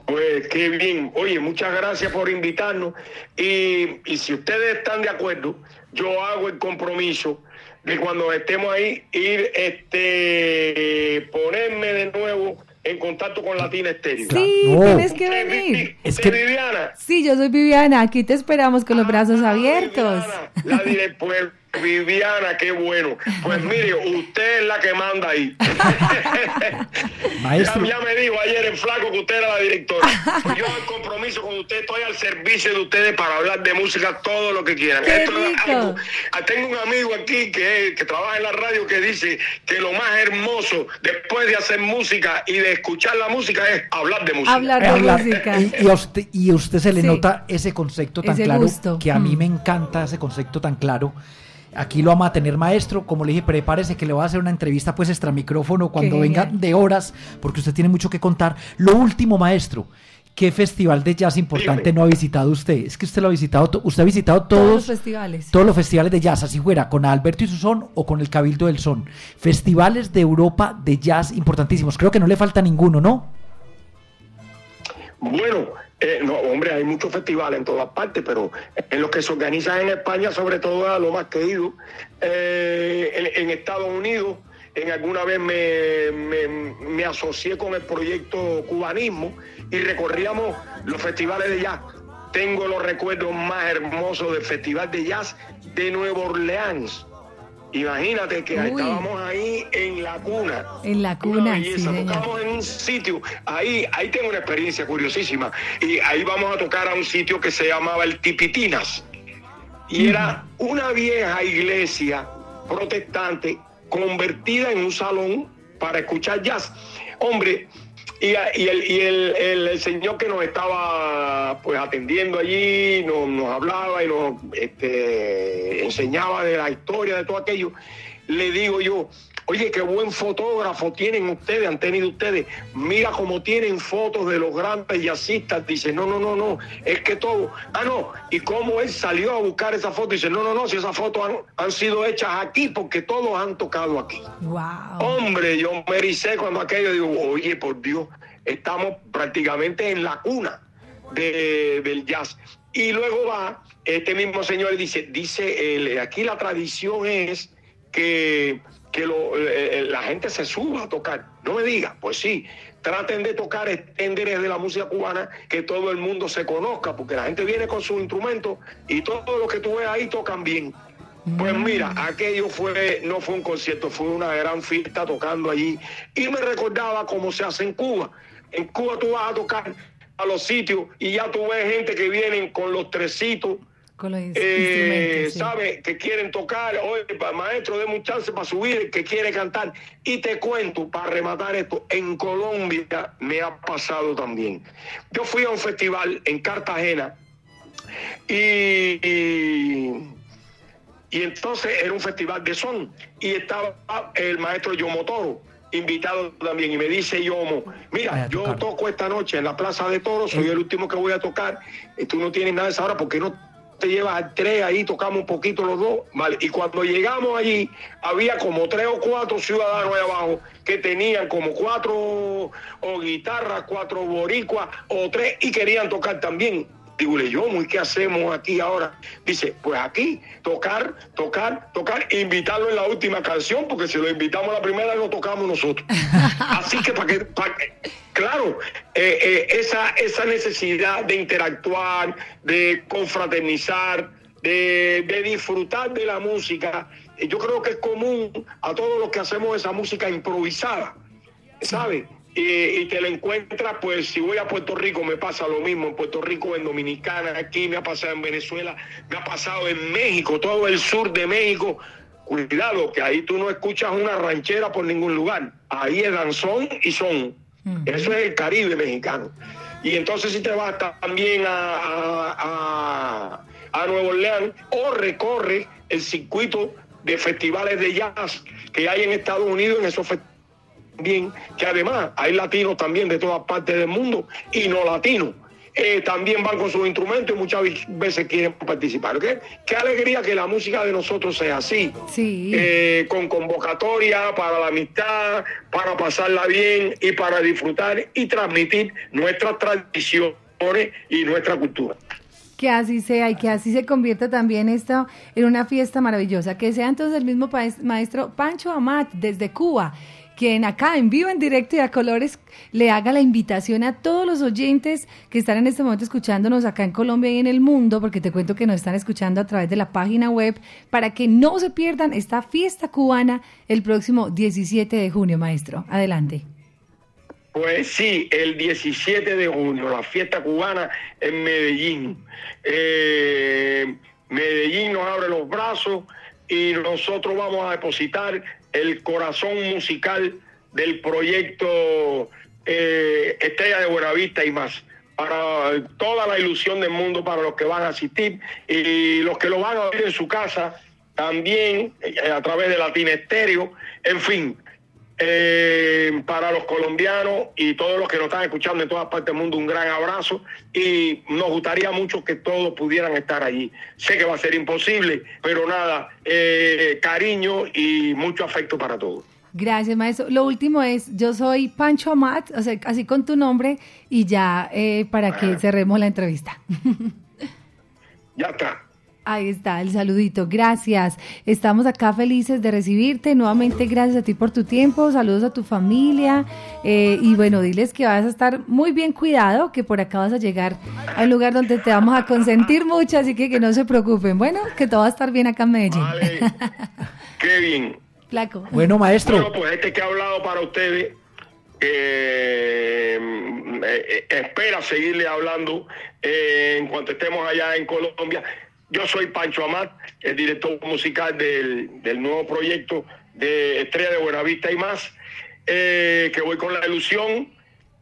Pues qué bien. Oye, muchas gracias por invitarnos. Y, y, si ustedes están de acuerdo, yo hago el compromiso de cuando estemos ahí ir este ponerme de nuevo en contacto con Latina Estéreo. Sí, tienes que venir. es que Viviana. Sí, yo soy Viviana. Aquí te esperamos con los brazos ah, abiertos. la directora Viviana, qué bueno. Pues mire, usted es la que manda ahí. <laughs> Maestro. Ya, me dijo ayer en flaco que usted era la directora. Pues yo el compromiso con usted, estoy al servicio de ustedes para hablar de música todo lo que quieran. Ah, tengo un amigo aquí que, que trabaja en la radio que dice que lo más hermoso después de hacer música y de escuchar la música es hablar de música. Hablar de música. Y, a usted, y usted se le nota ese concepto tan claro que a mí mm. me encanta ese concepto tan claro Aquí lo vamos a tener maestro, como le dije, prepárese que le voy a hacer una entrevista pues extra micrófono cuando venga de horas, porque usted tiene mucho que contar. Lo último, maestro, ¿qué festival de jazz importante no ha visitado usted? Es que usted lo ha visitado, usted ha visitado todos, los festivales. Todos los festivales de jazz, así fuera, con Alberto y su son o con el Cabildo del Son. Festivales de Europa de jazz importantísimos. Creo que no le falta ninguno, ¿no? Bueno, eh, no, hombre, hay muchos festivales en todas partes, pero en los que se organizan en España, sobre todo a lo más querido, eh, en, Estados Unidos, en alguna vez me, me, asocié con el proyecto Cubanismo y recorríamos los festivales de jazz. Tengo los recuerdos más hermosos del Festival de Jazz de Nueva Orleans Imagínate que estábamos ahí en la cuna. En la cuna, sí, Tocamos en un sitio, ahí, ahí tengo una experiencia curiosísima. Y ahí vamos a tocar a un sitio que se llamaba el Tipitinas. Y era una vieja iglesia protestante convertida en un salón para escuchar jazz. Hombre, y, el, señor que nos estaba pues atendiendo allí nos, nos hablaba y nos este, enseñaba de la historia de todo aquello, le digo yo, Oye, qué buen fotógrafo tienen ustedes, han tenido ustedes. Mira cómo tienen fotos de los grandes jazzistas. Dice, no, no, no, no, es que todo. Ah, no, y cómo él salió a buscar esa foto. Dice, no, no, no, si esas fotos han, sido hechas aquí porque todos han tocado aquí. Wow. Hombre, yo me ericé cuando aquello digo, oye, por Dios, estamos prácticamente en la cuna del jazz. Y luego va este mismo señor y dice, dice, aquí la tradición es que que lo, eh, eh, la gente se suba a tocar. No me diga, pues sí, traten de tocar estándares de la música cubana que todo el mundo se conozca, porque la gente viene con sus instrumentos y todo lo que tú ves ahí tocan bien. Pues mm. mira, aquello fue, no fue un concierto, fue una gran fiesta tocando allí. Y me recordaba cómo se hace en Cuba. En Cuba tú vas a tocar a los sitios y ya tú ves gente que vienen con los trecitos eh, sabe que quieren tocar, oye, maestro, de un chance para subir, que quiere cantar. Y te cuento, para rematar esto, en Colombia me ha pasado también. Yo fui a un festival en Cartagena y, y, entonces era un festival de son y estaba el maestro Yomotoro invitado también y me dice Yomo, mira, yo toco esta noche en la Plaza de Toros, soy el último que voy a tocar, y tú no tienes nada de esa hora porque no te llevas a tres, ahí tocamos un poquito los dos, ¿vale? Y cuando llegamos allí, había como tres o cuatro ciudadanos ahí abajo que tenían como cuatro o guitarras, cuatro boricuas o tres y querían tocar también. Digo, yo, ¿y qué hacemos aquí ahora? Dice, pues aquí, tocar, tocar, tocar, e invitarlo en la última canción, porque si lo invitamos a la primera, lo tocamos nosotros. <laughs> Así que para que, claro, eh, eh, esa, esa necesidad de interactuar, de confraternizar, de, de disfrutar de la música, eh, yo creo que es común a todos los que hacemos esa música improvisada, ¿sabes? Y, te la encuentras, pues si voy a Puerto Rico me pasa lo mismo, en Puerto Rico, en Dominicana, aquí me ha pasado en Venezuela, me ha pasado en México, todo el sur de México. Cuidado, que ahí tú no escuchas una ranchera por ningún lugar. Ahí es danzón y son. Eso es el Caribe mexicano. Y entonces si te vas también a, a, a Nueva Orleans o recorre el circuito de festivales de jazz que hay en Estados Unidos en esos festivales bien, que además hay latinos también de todas partes del mundo y no latinos. Eh, también van con sus instrumentos y muchas veces quieren participar. ¿okay? Qué alegría que la música de nosotros sea así, sí. Eh, con convocatoria para la amistad, para pasarla bien y para disfrutar y transmitir nuestras tradiciones y nuestra cultura. Que así sea y que así se convierta también esto en una fiesta maravillosa. Que sea entonces el mismo maestro Pancho Amat desde Cuba quien acá en vivo, en directo y a colores le haga la invitación a todos los oyentes que están en este momento escuchándonos acá en Colombia y en el mundo, porque te cuento que nos están escuchando a través de la página web, para que no se pierdan esta fiesta cubana el próximo 17 de junio, maestro. Adelante. Pues sí, el 17 de junio, la fiesta cubana en Medellín. Eh, Medellín nos abre los brazos y nosotros vamos a depositar el corazón musical del proyecto eh, Estrella de Buenavista y más. Para toda la ilusión del mundo, para los que van a asistir y los que lo van a ver en su casa, también eh, a través de Latina Estéreo, en fin, eh, para los colombianos y todos los que nos están escuchando en todas partes del mundo, un gran abrazo y nos gustaría mucho que todos pudieran estar allí. Sé que va a ser imposible, pero nada, eh, cariño y mucho afecto para todos. Gracias, maestro. Lo último es, yo soy Pancho Amat, o sea, así con tu nombre, y ya eh, para que cerremos la entrevista. Ya está. Ahí está, el saludito. Gracias. Estamos acá felices de recibirte. Nuevamente, gracias a ti por tu tiempo. Saludos a tu familia. Eh, y bueno, diles que vas a estar muy bien cuidado, que por acá vas a llegar a un lugar donde te vamos a consentir mucho, así que que no se preocupen. Bueno, que todo va a estar bien acá en Medellín. Vale. <laughs> Kevin. Flaco. Bueno, maestro. Bueno, pues este que ha hablado para ustedes, eh, eh, espera seguirle hablando eh, en cuanto estemos allá en Colombia. Yo soy Pancho Amat, el director musical del, del nuevo proyecto de Estrella de Buenavista y más, eh, que voy con la ilusión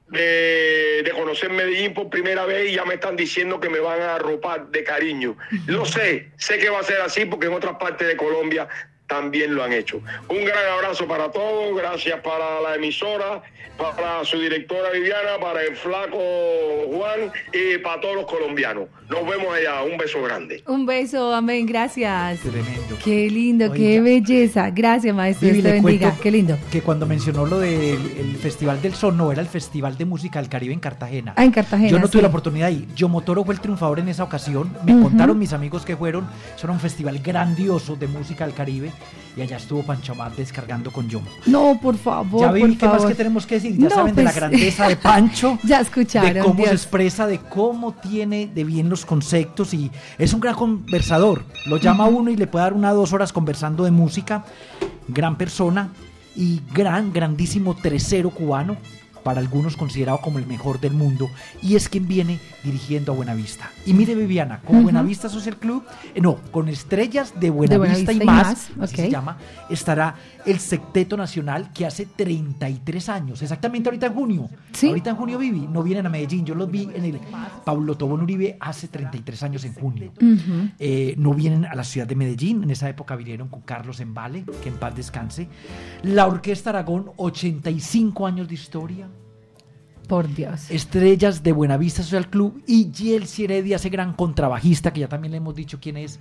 de, de conocer Medellín por primera vez y ya me están diciendo que me van a arropar de cariño. Lo sé, sé que va a ser así porque en otras partes de Colombia también lo han hecho. Un gran abrazo para todos, gracias para la emisora, para su directora Viviana, para el flaco Juan y para todos los colombianos. Nos vemos allá, un beso grande. Un beso, amén, gracias. Tremendo. Qué lindo, qué belleza. Gracias, maestro. Dios te bendiga. Qué lindo. Que cuando mencionó lo del el Festival del Son, no era el Festival de Música del Caribe en Cartagena. Ah, en Cartagena, Yo no tuve la oportunidad ir. Yo Motoro fue el triunfador en esa ocasión. Me contaron mis amigos que fueron. Eso era un festival grandioso de música del Caribe. Y allá estuvo Pancho Amat descargando con Yomo. No, por favor. Ya Vivi, ¿qué más favor. que tenemos que decir? Ya No, saben de la pues, grandeza de <laughs> Pancho. Ya escucharon, De cómo Dios. se expresa, de cómo tiene de bien los conceptos y es un gran conversador. Lo llama uno y le puede dar una o dos horas conversando de música. Gran persona y gran, grandísimo tercero cubano. Para algunos considerado como el mejor del mundo. Y es quien viene dirigiendo a Buenavista. Y mire, Viviana, con Buenavista Social Club, eh, no, con Estrellas de Buenavista, Buenavista y y más, más, así se llama, estará el Secteto Nacional que hace 33 años, exactamente ahorita en junio. Sí. Ahorita en junio viví, no vienen a Medellín, yo los vi en el Pablo Tobón Uribe hace 33 años en junio. Eh, no vienen a la ciudad de Medellín, en esa época vinieron con Carlos Embale, que en paz descanse. La Orquesta Aragón, 85 años de historia. Estrellas de Buenavista Social Club y Yelsi Heredia, ese gran contrabajista que ya también le hemos dicho quién es.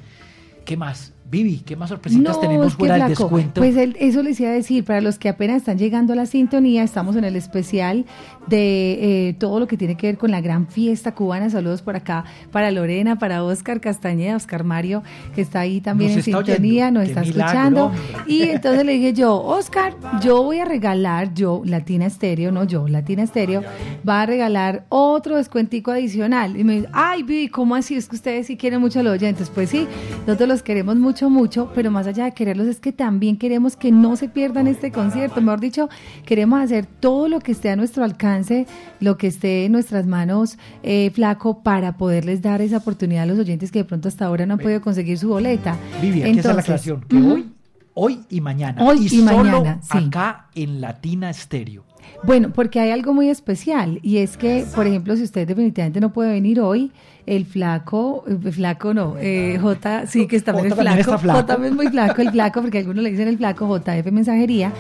¿Qué más? Vivi, ¿qué más sorpresitas tenemos es que, fuera del descuento? Pues el- eso les iba a decir, para los que apenas están llegando a la sintonía, estamos en el especial de eh, todo lo que tiene que ver con la gran fiesta cubana. Saludos por acá para Lorena, para Oscar Castañeda, Oscar Mario, que está ahí también Nos en sintonía, oyendo. nos Qué está escuchando. Y entonces le dije yo, Oscar, yo voy a regalar, yo, Latina Estéreo, no yo, Latina Estéreo, va a regalar otro descuentico adicional. Y me dice, ay, Vivi, ¿cómo así? Es que ustedes sí quieren mucho a los oyentes. Pues sí, nosotros los queremos mucho, mucho, pero más allá de quererlos es que también queremos que no se pierdan este concierto. Mejor dicho, queremos hacer todo lo que esté a nuestro alcance, lo que esté en nuestras manos, eh, flaco, para poderles dar esa oportunidad a los oyentes que de pronto hasta ahora no han podido conseguir su boleta. Vivi, aquí está la Entonces, aclaración. Que hoy, hoy y mañana. Hoy y solo mañana, sí. acá en Latina Estéreo. Bueno, porque hay algo muy especial y es que, por ejemplo, si usted definitivamente no puede venir hoy, el flaco, eh, flaco no, eh, J, sí que está el J también flaco, está flaco. J también es muy flaco, el flaco, porque algunos le dicen el flaco, JF Mensajería,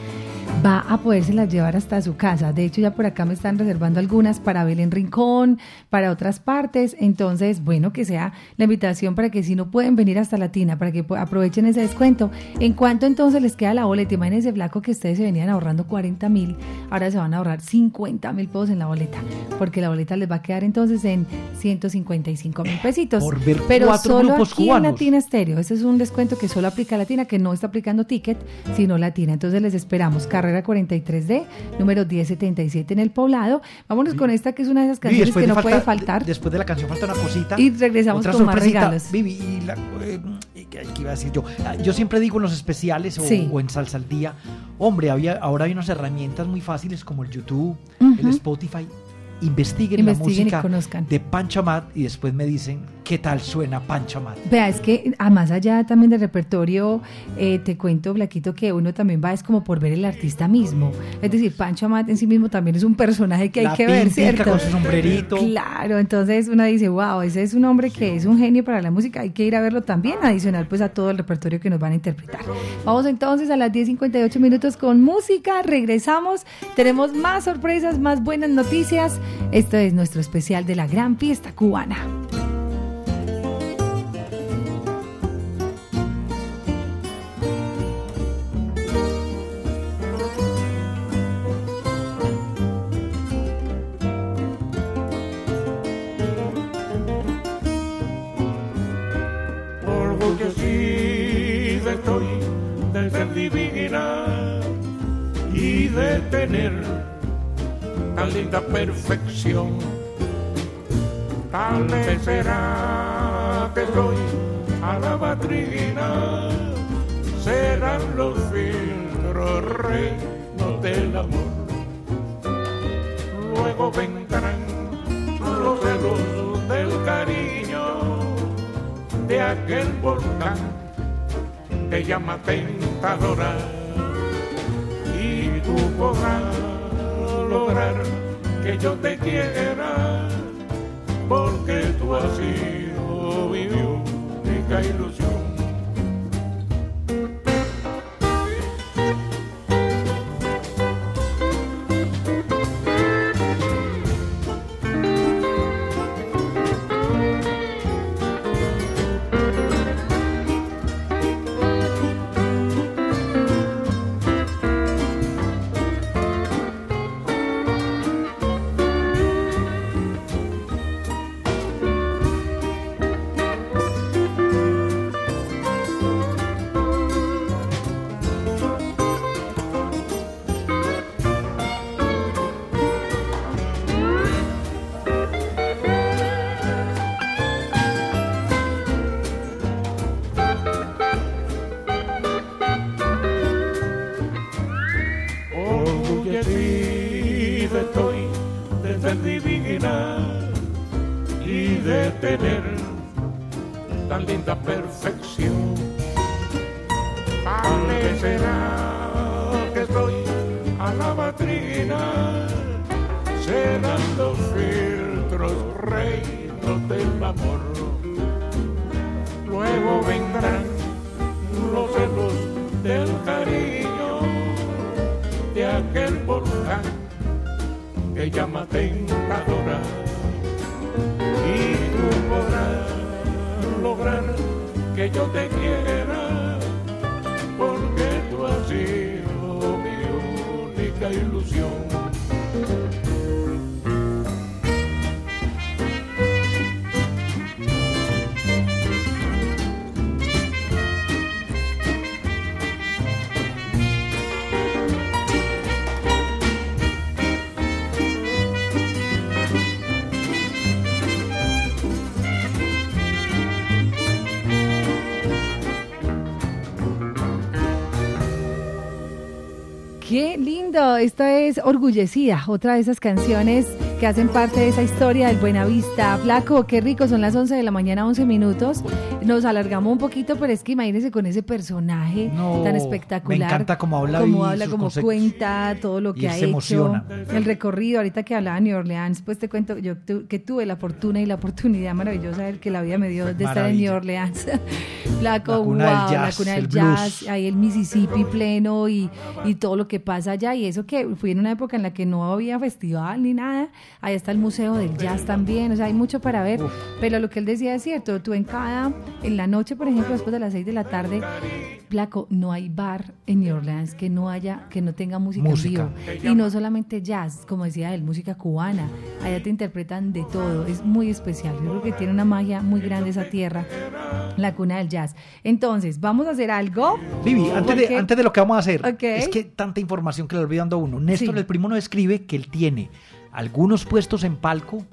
va a podérselas llevar hasta su casa. De hecho, ya por acá me están reservando algunas para Belén Rincón, para otras partes. Entonces, bueno, que sea la invitación para que si no pueden venir hasta Latina, para que aprovechen ese descuento. En cuanto entonces les queda la boleta, imagínense, flaco, que ustedes se venían ahorrando 40 mil, ahora se van a ahorrar 50 mil pesos en la boleta, porque la boleta les va a quedar entonces en 155 mil pesitos. Por ver Pero cuatro solo grupos aquí en cubanos. Latina Estéreo. Ese es un descuento que solo aplica Latina, que no está aplicando ticket, sino Latina. Entonces les esperamos. Carrera 43D, número 1077 en el poblado. Vámonos con esta que es una de esas Vivi, canciones que de no falta- puede faltar. Después de la canción falta una cosita. Y regresamos Otra con más regalos. Vivi, y la- eh, y ¿qué iba a decir yo? Ah, Yo siempre digo en los especiales o, Sí. o en Salsa al Día, hombre, había, ahora hay unas herramientas muy fáciles como el YouTube, Ujú. el Spotify. Investiguen, Investiguen la música de Panchamat y después me dicen qué tal suena Panchamat. Vea, es que a más allá también del repertorio, eh, te cuento, Blaquito, que uno también va es como por ver el artista mismo. Es decir, Pancho Amat en sí mismo también es un personaje que hay La que ver, ¿cierto? con su sombrerito. Claro, entonces uno dice, wow, ese es un hombre que es un genio para la música, hay que ir a verlo también, adicional pues a todo el repertorio que nos van a interpretar. Vamos entonces a las 10.58 minutos con música, regresamos, tenemos más sorpresas, más buenas noticias. Esto es nuestro especial de la gran fiesta cubana. De ser divina y de tener tan linda perfección. Tal vez será que soy a la batrina, serán los filtros reinos del amor. Luego vendrán los celos del cariño de aquel volcán te llama y tú podrás lograr que yo te quiera porque tú has sido mi única ilusión. Que yo te quiera esta es Orgullecida, otra de esas canciones que hacen parte de esa historia del Buenavista. Flaco, qué rico, son las 11 de la mañana, 11 minutos. Nos alargamos un poquito, pero es que imagínense con ese personaje No, tan espectacular. me encanta cómo habla Cómo y habla, cómo cuenta, todo lo Y que ha se hecho. emociona. El recorrido, ahorita que hablaba de New Orleans, pues te cuento, yo tu- que tuve la fortuna y la oportunidad maravillosa que la vida me dio de estar en New. Orleans. <laughs> La cuna del wow, la jazz, cuna del el jazz, blues. ahí el Mississippi pleno y, y todo lo que pasa allá. Y eso que fui en una época en la que no había festival ni nada. Ahí está el Museo del Jazz también. O sea, hay mucho para ver. Pero lo que él decía es cierto. Tú en cada, en la noche, por ejemplo, después de las 6 de la tarde, Flaco, no hay bar en New Orleans que no haya, que no tenga música, Música. en vivo. Y no solamente jazz, como decía él, música cubana. Allá te interpretan de todo. Es muy especial. Yo creo que tiene una magia muy grande esa tierra, la cuna del jazz. Entonces, vamos a hacer algo. Vivi, antes de, antes de lo que vamos a hacer, es que tanta información que le olvidando a uno. Néstor, Sí. el primo, nos escribe que él tiene algunos puestos en palco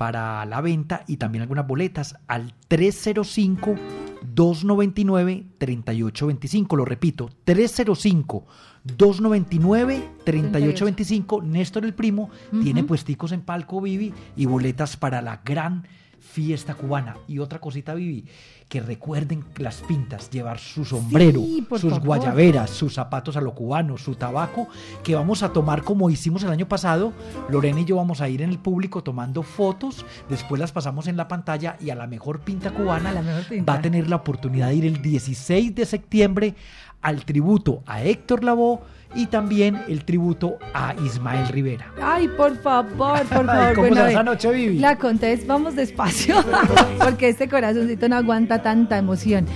para la venta y también algunas boletas al 305-299-3825. Lo repito, 305-299-3825. Néstor, el primo, tiene puesticos en palco, Vivi, y boletas para la gran fiesta cubana. Y otra cosita, Vivi, que recuerden las pintas, llevar su sombrero, Sí, sus favor. guayaberas, sus zapatos a lo cubano, su tabaco, que vamos a tomar como hicimos el año pasado. Lorena y yo vamos a ir en el público tomando fotos, después las pasamos en la pantalla y a la mejor pinta cubana A la mejor pinta. va a tener la oportunidad de ir el 16 de septiembre al tributo a Héctor Lavoe y también el tributo a Ismael Rivera. Ay, por favor, por <laughs> favor. ¿cómo Bueno, esa noche, Vivi? La contés, vamos despacio, <laughs> porque este corazoncito no aguanta tanta emoción.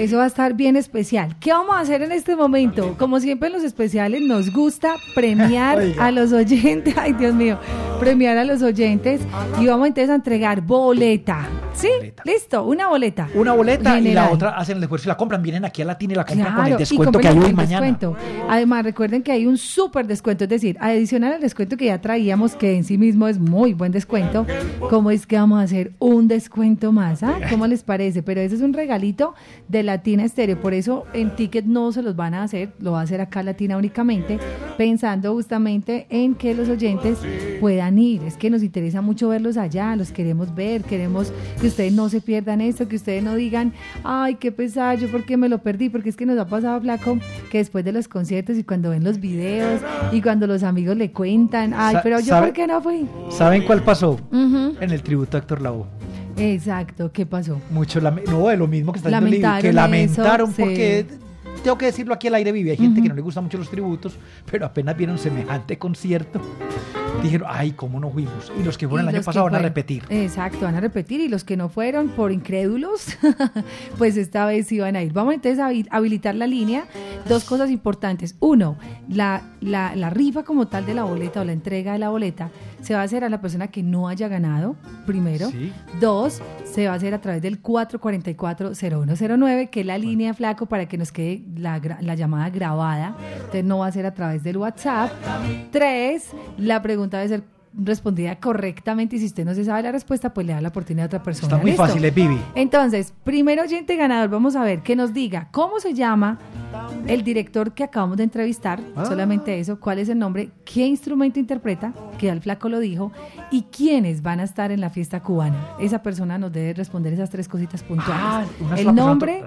Eso va a estar bien especial. ¿Qué vamos a hacer en este momento? Como siempre en los especiales, nos gusta premiar <laughs> a los oyentes. Ay, Dios mío, premiar a los oyentes. Y vamos entonces a entregar boleta Sí, boleta. listo, una boleta. Una boleta y la otra hacen el esfuerzo y la compran. Vienen aquí a Latina y la compran con Claro, el y descuento que hay hoy el mañana. descuento. Además, recuerden que hay un súper descuento, es decir, adicional al descuento que ya traíamos, que en sí mismo es muy buen descuento, ¿cómo es que vamos a hacer un descuento más? ah? ¿Cómo les parece? Pero ese es un regalito de Latina Estéreo, por eso en Ticket no se los van a hacer, lo va a hacer acá Latina únicamente, pensando justamente en que los oyentes puedan ir. Es que nos interesa mucho verlos allá, los queremos ver, queremos que ustedes no se pierdan esto, que ustedes no digan, ay, qué pesar, yo por qué me lo perdí, porque es que nos ha pasado, Flaco, que después de los conciertos y cuando ven los videos y cuando los amigos le cuentan, ay, pero yo por qué no fui. ¿Saben cuál pasó? En el tributo a Héctor Lavoe. Exacto, ¿qué pasó? Mucho no, de lo mismo que está diciendo Libby, que Lamentaron sí. porque tengo que decirlo aquí al aire vive, hay gente que no le gustan mucho los tributos, pero apenas vieron semejante concierto, dijeron, ay, cómo no fuimos. Y los que fueron Y el año pasado van a repetir. Exacto, van a repetir y los que no fueron por incrédulos, <laughs> pues esta vez sí van a ir. Vamos entonces a habi- habilitar la línea. Dos cosas importantes. Uno, la, la, la rifa como tal de la boleta o la entrega de la boleta se va a hacer a la persona que no haya ganado, primero. Sí. Dos, se va a hacer a través del 444-0109, que es la línea flaco para que nos quede la, la llamada grabada. Entonces no va a ser a través del WhatsApp. Tres, la pregunta debe ser respondida correctamente y si usted no se sabe la respuesta, pues le da la oportunidad a otra persona. Está muy ¿Listo? fácil, es Vivi. Entonces, primer oyente ganador, vamos a ver que nos diga cómo se llama el director que acabamos de entrevistar, Ah. solamente eso, cuál es el nombre, qué instrumento interpreta, que ya el flaco lo dijo, y quiénes van a estar en la fiesta cubana. Esa persona nos debe responder esas tres cositas puntuales. Ah, el nombre,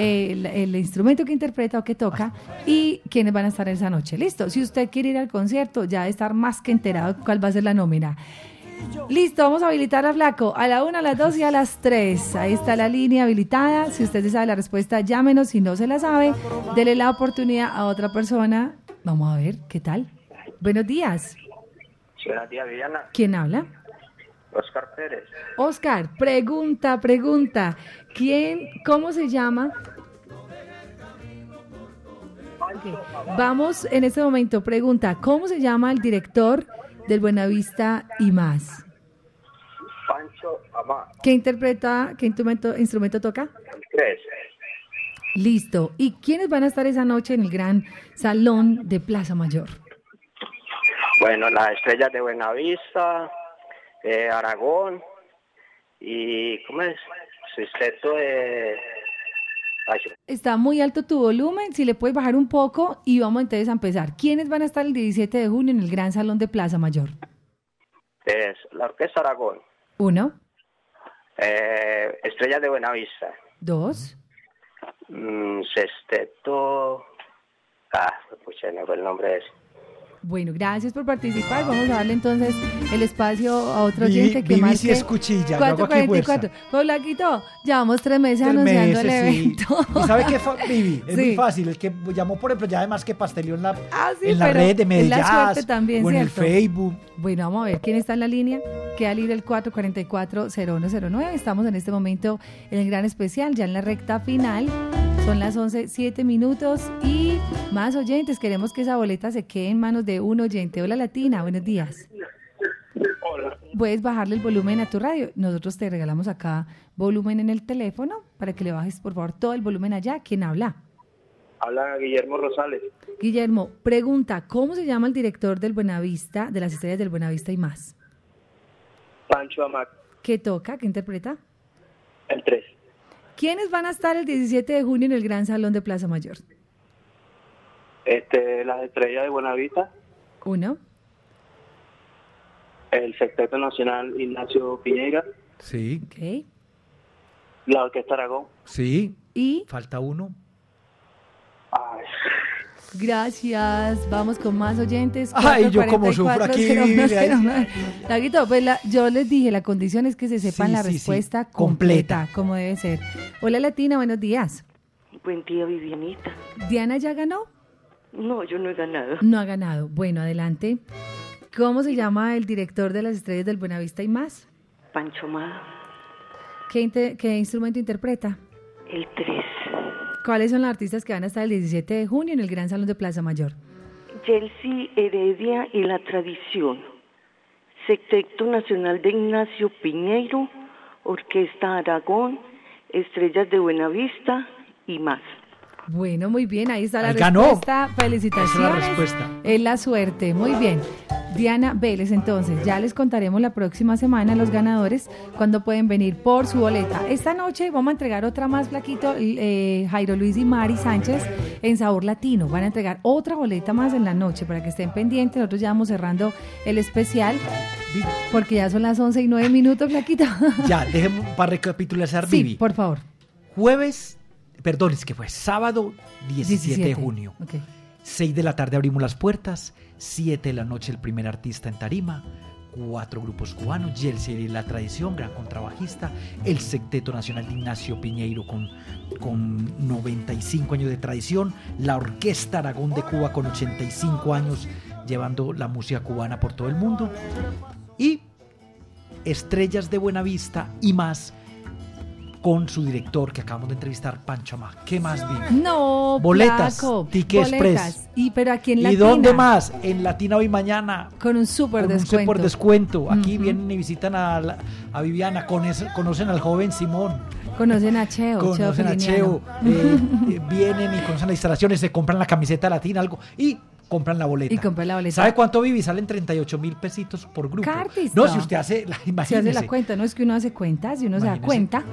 el, el instrumento que interpreta o que toca y quiénes van a estar esa noche. Listo, si usted quiere ir al concierto, ya debe estar más que enterado cuál va a ser la nómina. Listo, vamos a habilitar a Flaco a la una, a las dos y a las tres. Ahí está la línea habilitada. Si usted se sabe la respuesta, llámenos. Si no se la sabe, dele la oportunidad a otra persona. Vamos a ver, ¿qué tal? Buenos días. Buenos días, Viviana. ¿Quién habla? Oscar Pérez. Oscar, pregunta, pregunta. ¿Quién, cómo se llama? Vamos en este momento, pregunta, ¿cómo se llama el director del Buenavista y más? Pancho Amá. ¿Qué interpreta, qué instrumento, instrumento toca? Tres. Listo. ¿Y quiénes van a estar esa noche en el gran salón de Plaza Mayor? Bueno, las estrellas de Buenavista, eh, Aragón y, ¿cómo es? Sexteto de... Está muy alto tu volumen, si le puedes bajar un poco y vamos entonces a empezar. ¿Quiénes van a estar el 17 de junio en el gran salón de Plaza Mayor? es la Orquesta Aragón, Uno, eh, Estrellas de Buenavista, dos, mm, Sexteto... Ah, pucha, no fue el nombre de ese. Bueno, gracias por participar. Vamos a darle entonces el espacio a otro oyente que sí es cuchilla, yo hago aquí 444. Pues Blanquito, llevamos tres meses Tres anunciando meses, el sí. evento. ¿Y sabe qué, Vivi? <laughs> Es Sí. muy fácil. El que llamó, por ejemplo, ya además que pasteleó en la, Ah, sí, en la red de Medellín la suerte también, o en el ¿cierto? Facebook. Bueno, vamos a ver quién está en la línea. Queda libre el 444-0109. Estamos en este momento en el gran especial, ya en la recta final. Son las 11, 7 minutos y más oyentes. Queremos que esa boleta se quede en manos de un oyente. Hola Latina, buenos días. Hola. Puedes bajarle el volumen a tu radio. Nosotros te regalamos acá volumen en el teléfono para que le bajes por favor todo el volumen allá. ¿Quién habla? Habla Guillermo Rosales. Guillermo, pregunta, ¿cómo se llama el director del Buenavista, de las estrellas del Buenavista y más? Pancho Amac, ¿Qué toca? ¿Qué interpreta? el 3. ¿Quiénes van a estar el 17 de junio en el Gran Salón de Plaza Mayor? Este, las estrellas de Buenavista, Uno, el Sexteto Nacional Ignacio Piñeira, Sí, ok. la Orquesta Aragón. sí. Y Falta uno. Ay, gracias, vamos con más oyentes. Ay, yo como sufro aquí, 444-0109. Laguito, pues la- yo les dije, la condición es que se sepan Sí, la sí, sí, respuesta completa. completa, como debe ser. Hola Latina, buenos días. Buen día, Vivianita. ¿Diana ya ganó? No, yo no he ganado. No ha ganado. Bueno, adelante. ¿Cómo se llama el director de las estrellas del Buenavista y más? Pancho Ma, ¿Qué, instrumento interpreta? el 3. ¿Cuáles son los artistas que van a estar el 17 de junio en el Gran Salón de Plaza Mayor? Chelsea Heredia y la Tradición. Sexteto Nacional de Ignacio Piñeiro, Orquesta Aragón, Estrellas de Buenavista y más. Bueno, muy bien, ahí está la ganó. respuesta. Felicitaciones. Esa es la respuesta. Es la suerte, muy bien. Diana Vélez, entonces, ya les contaremos la próxima semana a los ganadores cuando pueden venir por su boleta. Esta noche vamos a entregar otra más, Flaquito, eh, Jairo Luis y Mari Sánchez en Sabor Latino. Van a entregar otra boleta más en la noche para que estén pendientes. Nosotros ya vamos cerrando el especial porque ya son las 11 y 9 minutos, Flaquito. Ya, dejemos para recapitular, Sí, Vivi. por favor. Jueves, perdón, es que fue sábado 17, de 17. junio. Ok. 6 de la tarde abrimos las puertas, 7 de la noche el primer artista en tarima, cuatro grupos cubanos, Yelsi y la tradición, gran contrabajista, el Secteto Nacional de Ignacio Piñeiro con, con 95 años de tradición, la Orquesta Aragón de Cuba con 85 años llevando la música cubana por todo el mundo y Estrellas de Buenavista y más con su director que acabamos de entrevistar, Pancho Amá. ¿Qué más vi? No, Boletas, boletas. Express. Y pero aquí en ¿Y dónde más? En Latina hoy mañana. Con un súper con un descuento. super descuento. Aquí vienen y visitan a, la- a Viviana, conoce- conocen al joven Simón, Conocen a Cheo, Cheo conocen a. Cheo, eh, vienen y conocen las instalaciones, se compran la camiseta latina, algo, y compran la boleta. Y compran la boleta. ¿Sabe cuánto Vivi? Salen 38 mil pesitos por grupo. Cartis, no, si usted hace, la, Se hace imagínese. la cuenta, no es que uno hace cuentas y uno se da Imagínese. cuenta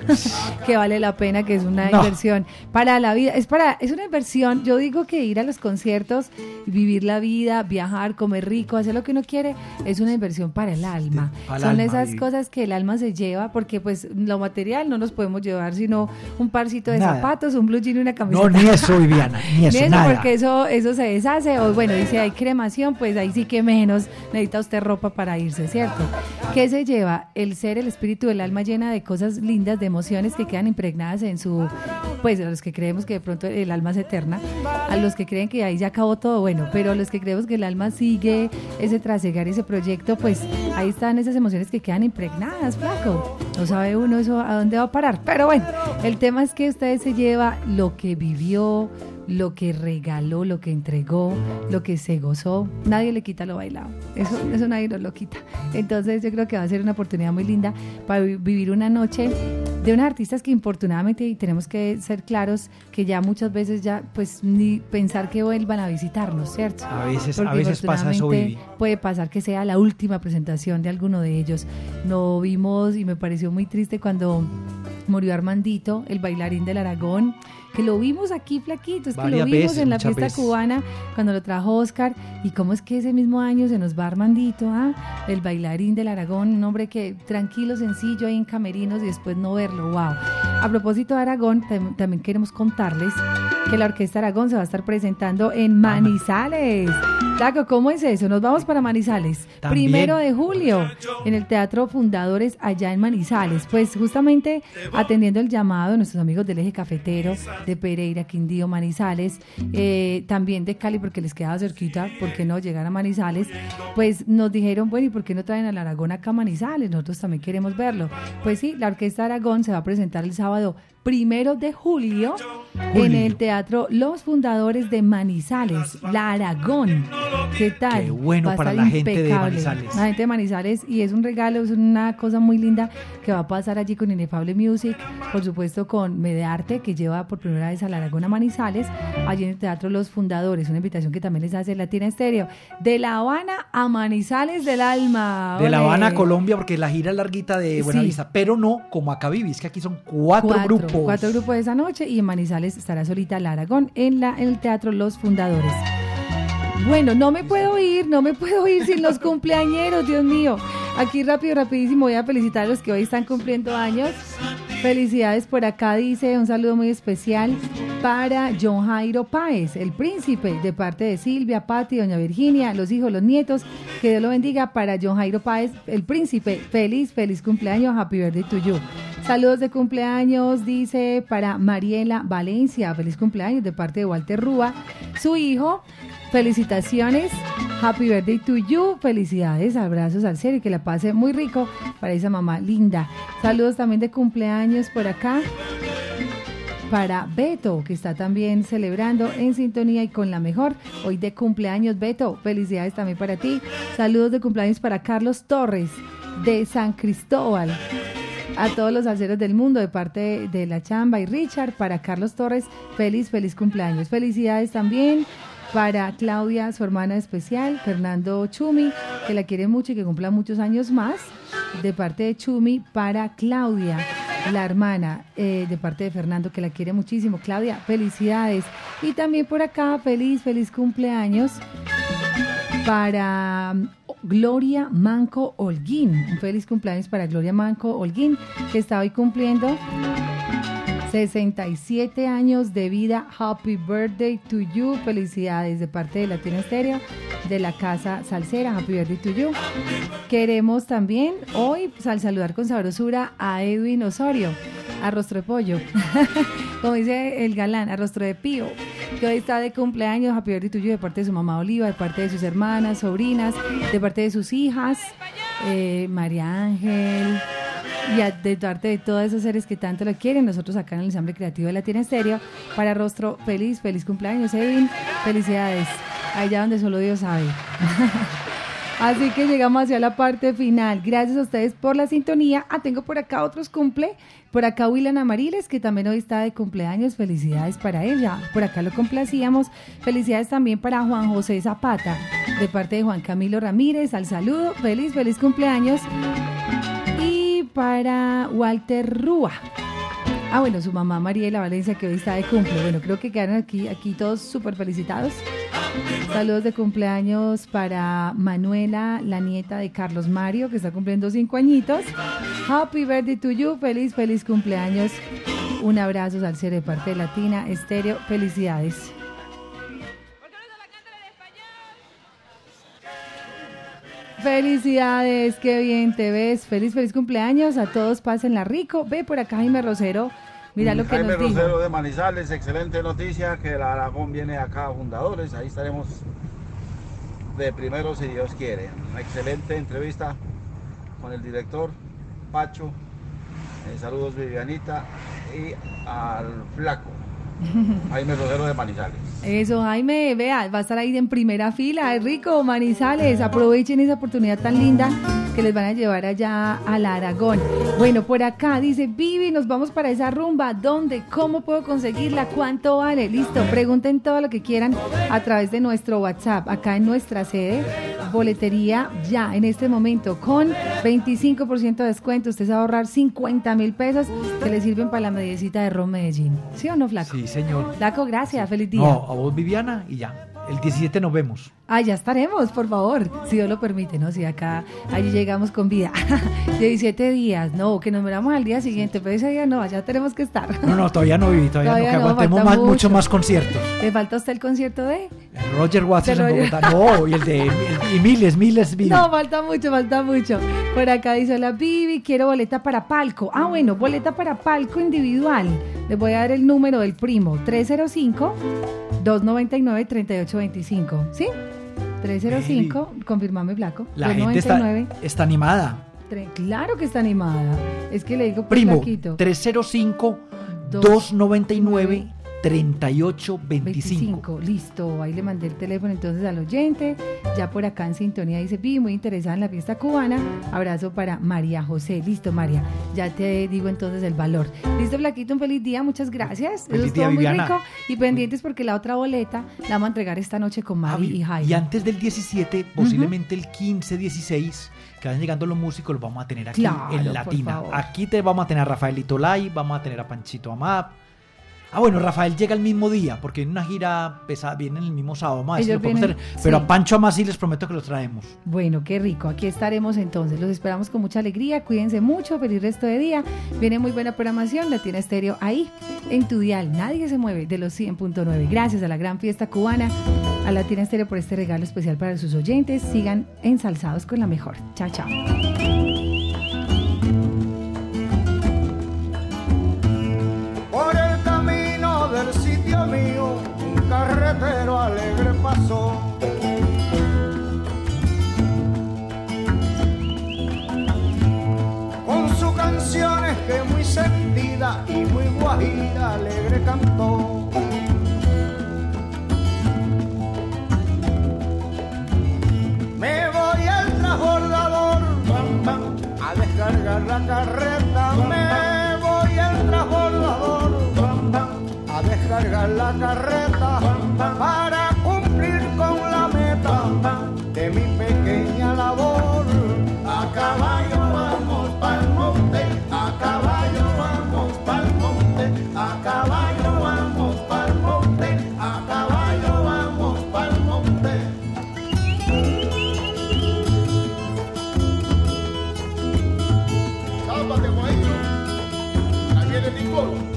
<laughs> que vale la pena, que es una No. inversión para la vida. Es para, es una inversión. Yo digo que ir a los conciertos, vivir la vida, viajar, comer rico, hacer lo que uno quiere, es una inversión para el alma. para el Son alma, esas cosas que el alma se lleva, porque pues lo material no nos podemos llevar, sino un parcito de Nada. zapatos, un blue jean y una camiseta. No, ni eso, Viviana, ni <laughs> eso, nada. porque eso, eso se deshace. O bueno, dice hay cremación, pues ahí sí que menos necesita usted ropa para irse, ¿cierto? ¿Qué se lleva? El ser, el espíritu, el alma llena de cosas lindas, de emociones que quedan impregnadas en su, pues a los que creemos que de pronto el alma es eterna, a los que creen que ahí ya acabó todo, bueno, pero a los que creemos que el alma sigue ese trasegar, ese proyecto, pues ahí están esas emociones que quedan impregnadas, flaco. No sabe uno eso a dónde va a parar. Pero bueno, el tema es que usted se lleva lo que vivió, lo que regaló, lo que entregó, lo que se gozó. Nadie le quita lo bailado. Eso, eso nadie nos lo quita. Entonces yo creo que va a ser una oportunidad muy linda para vi- vivir una noche de unas artistas que infortunadamente, y tenemos que ser claros, que ya muchas veces ya, pues ni pensar que vuelvan a visitarnos, ¿cierto? A veces, a Porque veces pasa eso, Vivi. Puede pasar que sea la última presentación de alguno de ellos. No vimos y me pareció muy triste cuando murió Armandito, el bailarín del Aragón, que lo vimos aquí flaquito, es que lo vimos veces, en la fiesta veces. cubana cuando lo trajo Oscar. Y cómo es que ese mismo año se nos va Armandito, ¿ah? el bailarín del Aragón, un hombre que tranquilo, sencillo ahí en Camerinos y después no verlo, wow. A propósito de Aragón, tam- también queremos contarles que la Orquesta Aragón se va a estar presentando en Manizales. Flaco, ¿cómo es eso? Nos vamos para Manizales. También. Primero de julio, en el Teatro Fundadores allá en Manizales. Pues justamente atendiendo el llamado de nuestros amigos del eje cafetero, de Pereira, Quindío, Manizales, eh, también de Cali, porque les quedaba cerquita, ¿por qué no llegar a Manizales? Pues nos dijeron, bueno, ¿y por qué no traen al Aragón acá a Manizales? Nosotros también queremos verlo. Pues sí, la Orquesta Aragón se va a presentar el sábado primero de julio, en el Teatro Los Fundadores de Manizales, La Aragón. ¿Qué tal? Qué bueno para la gente de. Manizales. La gente de Manizales y es un regalo, es una cosa muy linda que va a pasar allí con Inefable Music, por supuesto con Medearte, que lleva por primera vez a la Aragón a Manizales, allí en el Teatro Los Fundadores, una invitación que también les hace Latina Estéreo, de La Habana a Manizales del Alma. De La. Habana a Colombia, porque la gira es larguita de Sí. Buenavista, pero no como acá Vivi, es que aquí son cuatro, grupos. Cuatro grupos esa noche y en Manizales estará solita la Aragón en, la, en el Teatro Los Fundadores. Bueno, no me puedo ir, no me puedo ir sin los cumpleañeros, Dios mío. Aquí rápido, rapidísimo, voy a felicitar a los que hoy están cumpliendo años. Felicidades por acá, dice un saludo muy especial para John Jairo Páez, el príncipe, de parte de Silvia, Patti, Doña Virginia, los hijos, los nietos. Que Dios lo bendiga para John Jairo Páez, el príncipe. Feliz, feliz cumpleaños, happy birthday to you. Saludos de cumpleaños, dice para Mariela Valencia, feliz cumpleaños de parte de Walter Rúa, su hijo. Felicitaciones, happy birthday to you, felicidades, abrazos al cielo y que la pase muy rico para esa mamá linda. Saludos también de cumpleaños por acá para Beto, que está también celebrando en sintonía y con la mejor. Hoy de cumpleaños, Beto. Felicidades también para ti. Saludos de cumpleaños para Carlos Torres, de San Cristóbal. A todos los salseros del mundo de parte de La Chamba y Richard. Para Carlos Torres, feliz, feliz cumpleaños. Felicidades también para Claudia, su hermana especial, Fernando Chumi, que la quiere mucho y que cumpla muchos años más. De parte de Chumi, para Claudia, la hermana, eh, de parte de Fernando, que la quiere muchísimo. Claudia, felicidades. Y también por acá, feliz, feliz cumpleaños para mm, Gloria Manco Holguín. Un feliz cumpleaños para Gloria Manco Holguín, que está hoy cumpliendo 67 años de vida. Happy birthday to you. Felicidades de parte de Latina Estéreo, de la Casa Salsera. Happy birthday to you. Queremos también hoy pues, al saludar con sabrosura a Edwin Osorio, a rostro de pollo. <laughs> Como dice el galán, a rostro de pío. Que hoy está de cumpleaños. Happy birthday to you de parte de su mamá Oliva, de parte de sus hermanas, sobrinas, de parte de sus hijas. eh, María Ángel, y a- de parte de todos esos seres que tanto lo quieren, nosotros acá en el ensamble creativo de Latina Estéreo, para Rostro, feliz, feliz cumpleaños, Edwin, felicidades, allá donde solo Dios sabe. <laughs> Así que llegamos hacia la parte final. Gracias a ustedes por la sintonía. Ah, tengo por acá otros cumple. Por acá William Amariles, que también hoy está de cumpleaños. Felicidades para ella. Por acá lo complacíamos. Felicidades también para Juan José Zapata, de parte de Juan Camilo Ramírez. Al saludo. Feliz, feliz cumpleaños. Para Walter Rúa. Ah, bueno, su mamá Mariela Valencia, que hoy está de cumple. Bueno, creo que quedaron aquí, aquí todos súper felicitados. Saludos de cumpleaños para Manuela, la nieta de Carlos Mario, que está cumpliendo cinco añitos. Happy birthday to you. Feliz, feliz cumpleaños. Un abrazo al ser de parte de Latina Estéreo. Felicidades. Felicidades, qué bien te ves. Feliz, feliz cumpleaños. A todos pásenla rico. Ve por acá Jaime Rosero. Mira lo que Jaime nos dijo. Rosero de Manizales, excelente noticia que el Aragón viene acá a Fundadores, ahí estaremos de primero si Dios quiere. Una excelente entrevista con el director Pacho, Eh, saludos Vivianita y al flaco <laughs> Jaime Rosero de Manizales. Eso, Jaime, vea, va a estar ahí en primera fila, es rico, Manizales, aprovechen esa oportunidad tan linda que les van a llevar allá al Aragón. Bueno, por acá dice, Vivi, nos vamos para esa rumba, ¿dónde? ¿Cómo puedo conseguirla? ¿Cuánto vale? Listo, pregunten todo lo que quieran a través de nuestro WhatsApp, acá en nuestra sede, boletería ya, en este momento, con 25% de descuento, usted se va a ahorrar 50 mil pesos que le sirven para la mediecita de Ron Medellín. ¿Sí o no, Flaco? Sí, señor. Flaco, gracias, feliz día. No, a vos, Viviana, y ya. El 17 nos vemos. Ah, ya estaremos, por favor, si Dios lo permite, ¿no? Si acá, allí llegamos con vida. <laughs> 17 días, no, que nos miramos al día siguiente, pero ese día no, allá tenemos que estar. No, no, todavía no viví, todavía, Todavía no, que no, aguantemos más, mucho. mucho más conciertos. ¿Le falta usted el concierto de? Roger Waters De en. Bogotá, no, y el de y miles, miles, miles. No, falta mucho, falta mucho. Por acá dice la Vivi, quiero boleta para palco. Ah, bueno, boleta para palco individual. Les voy a dar el número del primo, 305-299-3825. ¿Sí? 305, confirmame, Flaco. La gente está, está, animada. Tre, claro que está animada. Es que le digo, pues, Primo, 305-299. 3825. 25, listo, ahí le mandé el teléfono entonces al oyente, ya por acá en sintonía dice, vi, muy interesada en la fiesta cubana, abrazo para María José, listo María, ya te digo entonces el valor. Listo Flaquito, un feliz día, muchas gracias, Feliz eso estuvo muy rico y pendientes porque la otra boleta la vamos a entregar esta noche con Mari y Jaime. Y antes del 17, posiblemente el 15, 16, que vayan llegando los músicos, los vamos a tener aquí Claro, en Latina. Aquí te vamos a tener a Rafaelito Lai, vamos a tener a Panchito Amap. Ah, bueno, Rafael llega el mismo día, porque en una gira pesada, viene el mismo sábado, si Ellos lo vienen-. Pero sí. a Pancho Amap sí les prometo que los traemos. Bueno, qué rico. Aquí estaremos entonces. Los esperamos con mucha alegría. Cuídense mucho. Feliz resto de día. Viene muy buena programación. Latina Estéreo ahí en tu dial. Nadie se mueve de los 100.9. Gracias a la gran fiesta cubana, a Latina Estéreo por este regalo especial para sus oyentes. Sigan ensalzados con la mejor. Chao, chao. mío un carretero alegre pasó. Con sus canciones que muy sentida y muy guajida alegre cantó. Me voy al transbordador a descargar la carreta. Me voy al transbordador cargar la carreta para cumplir con la meta de mi pequeña labor. A caballo vamos pa'l monte, a caballo vamos pa'l monte, a caballo vamos pa'l monte, a caballo vamos pa'l monte. Sápate, guayno, ahí viene el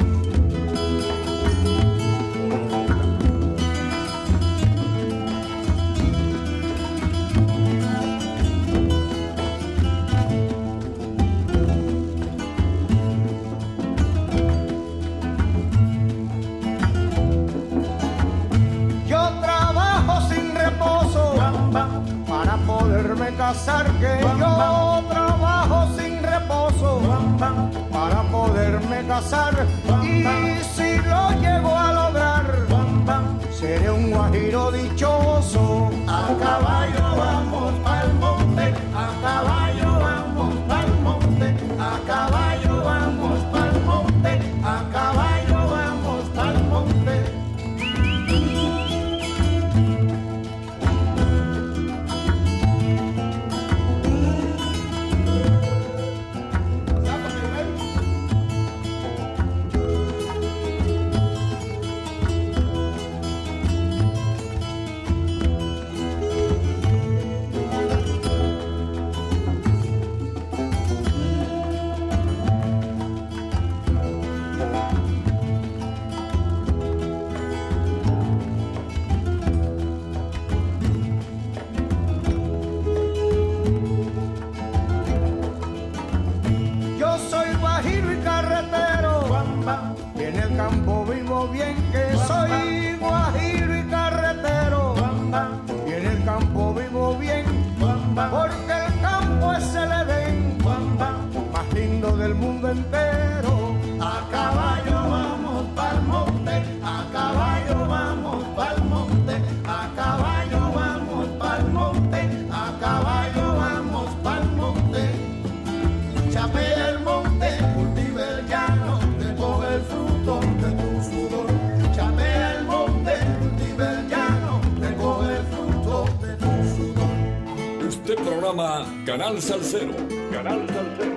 Salcero. Canal Salcero.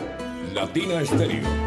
Latina Estéreo.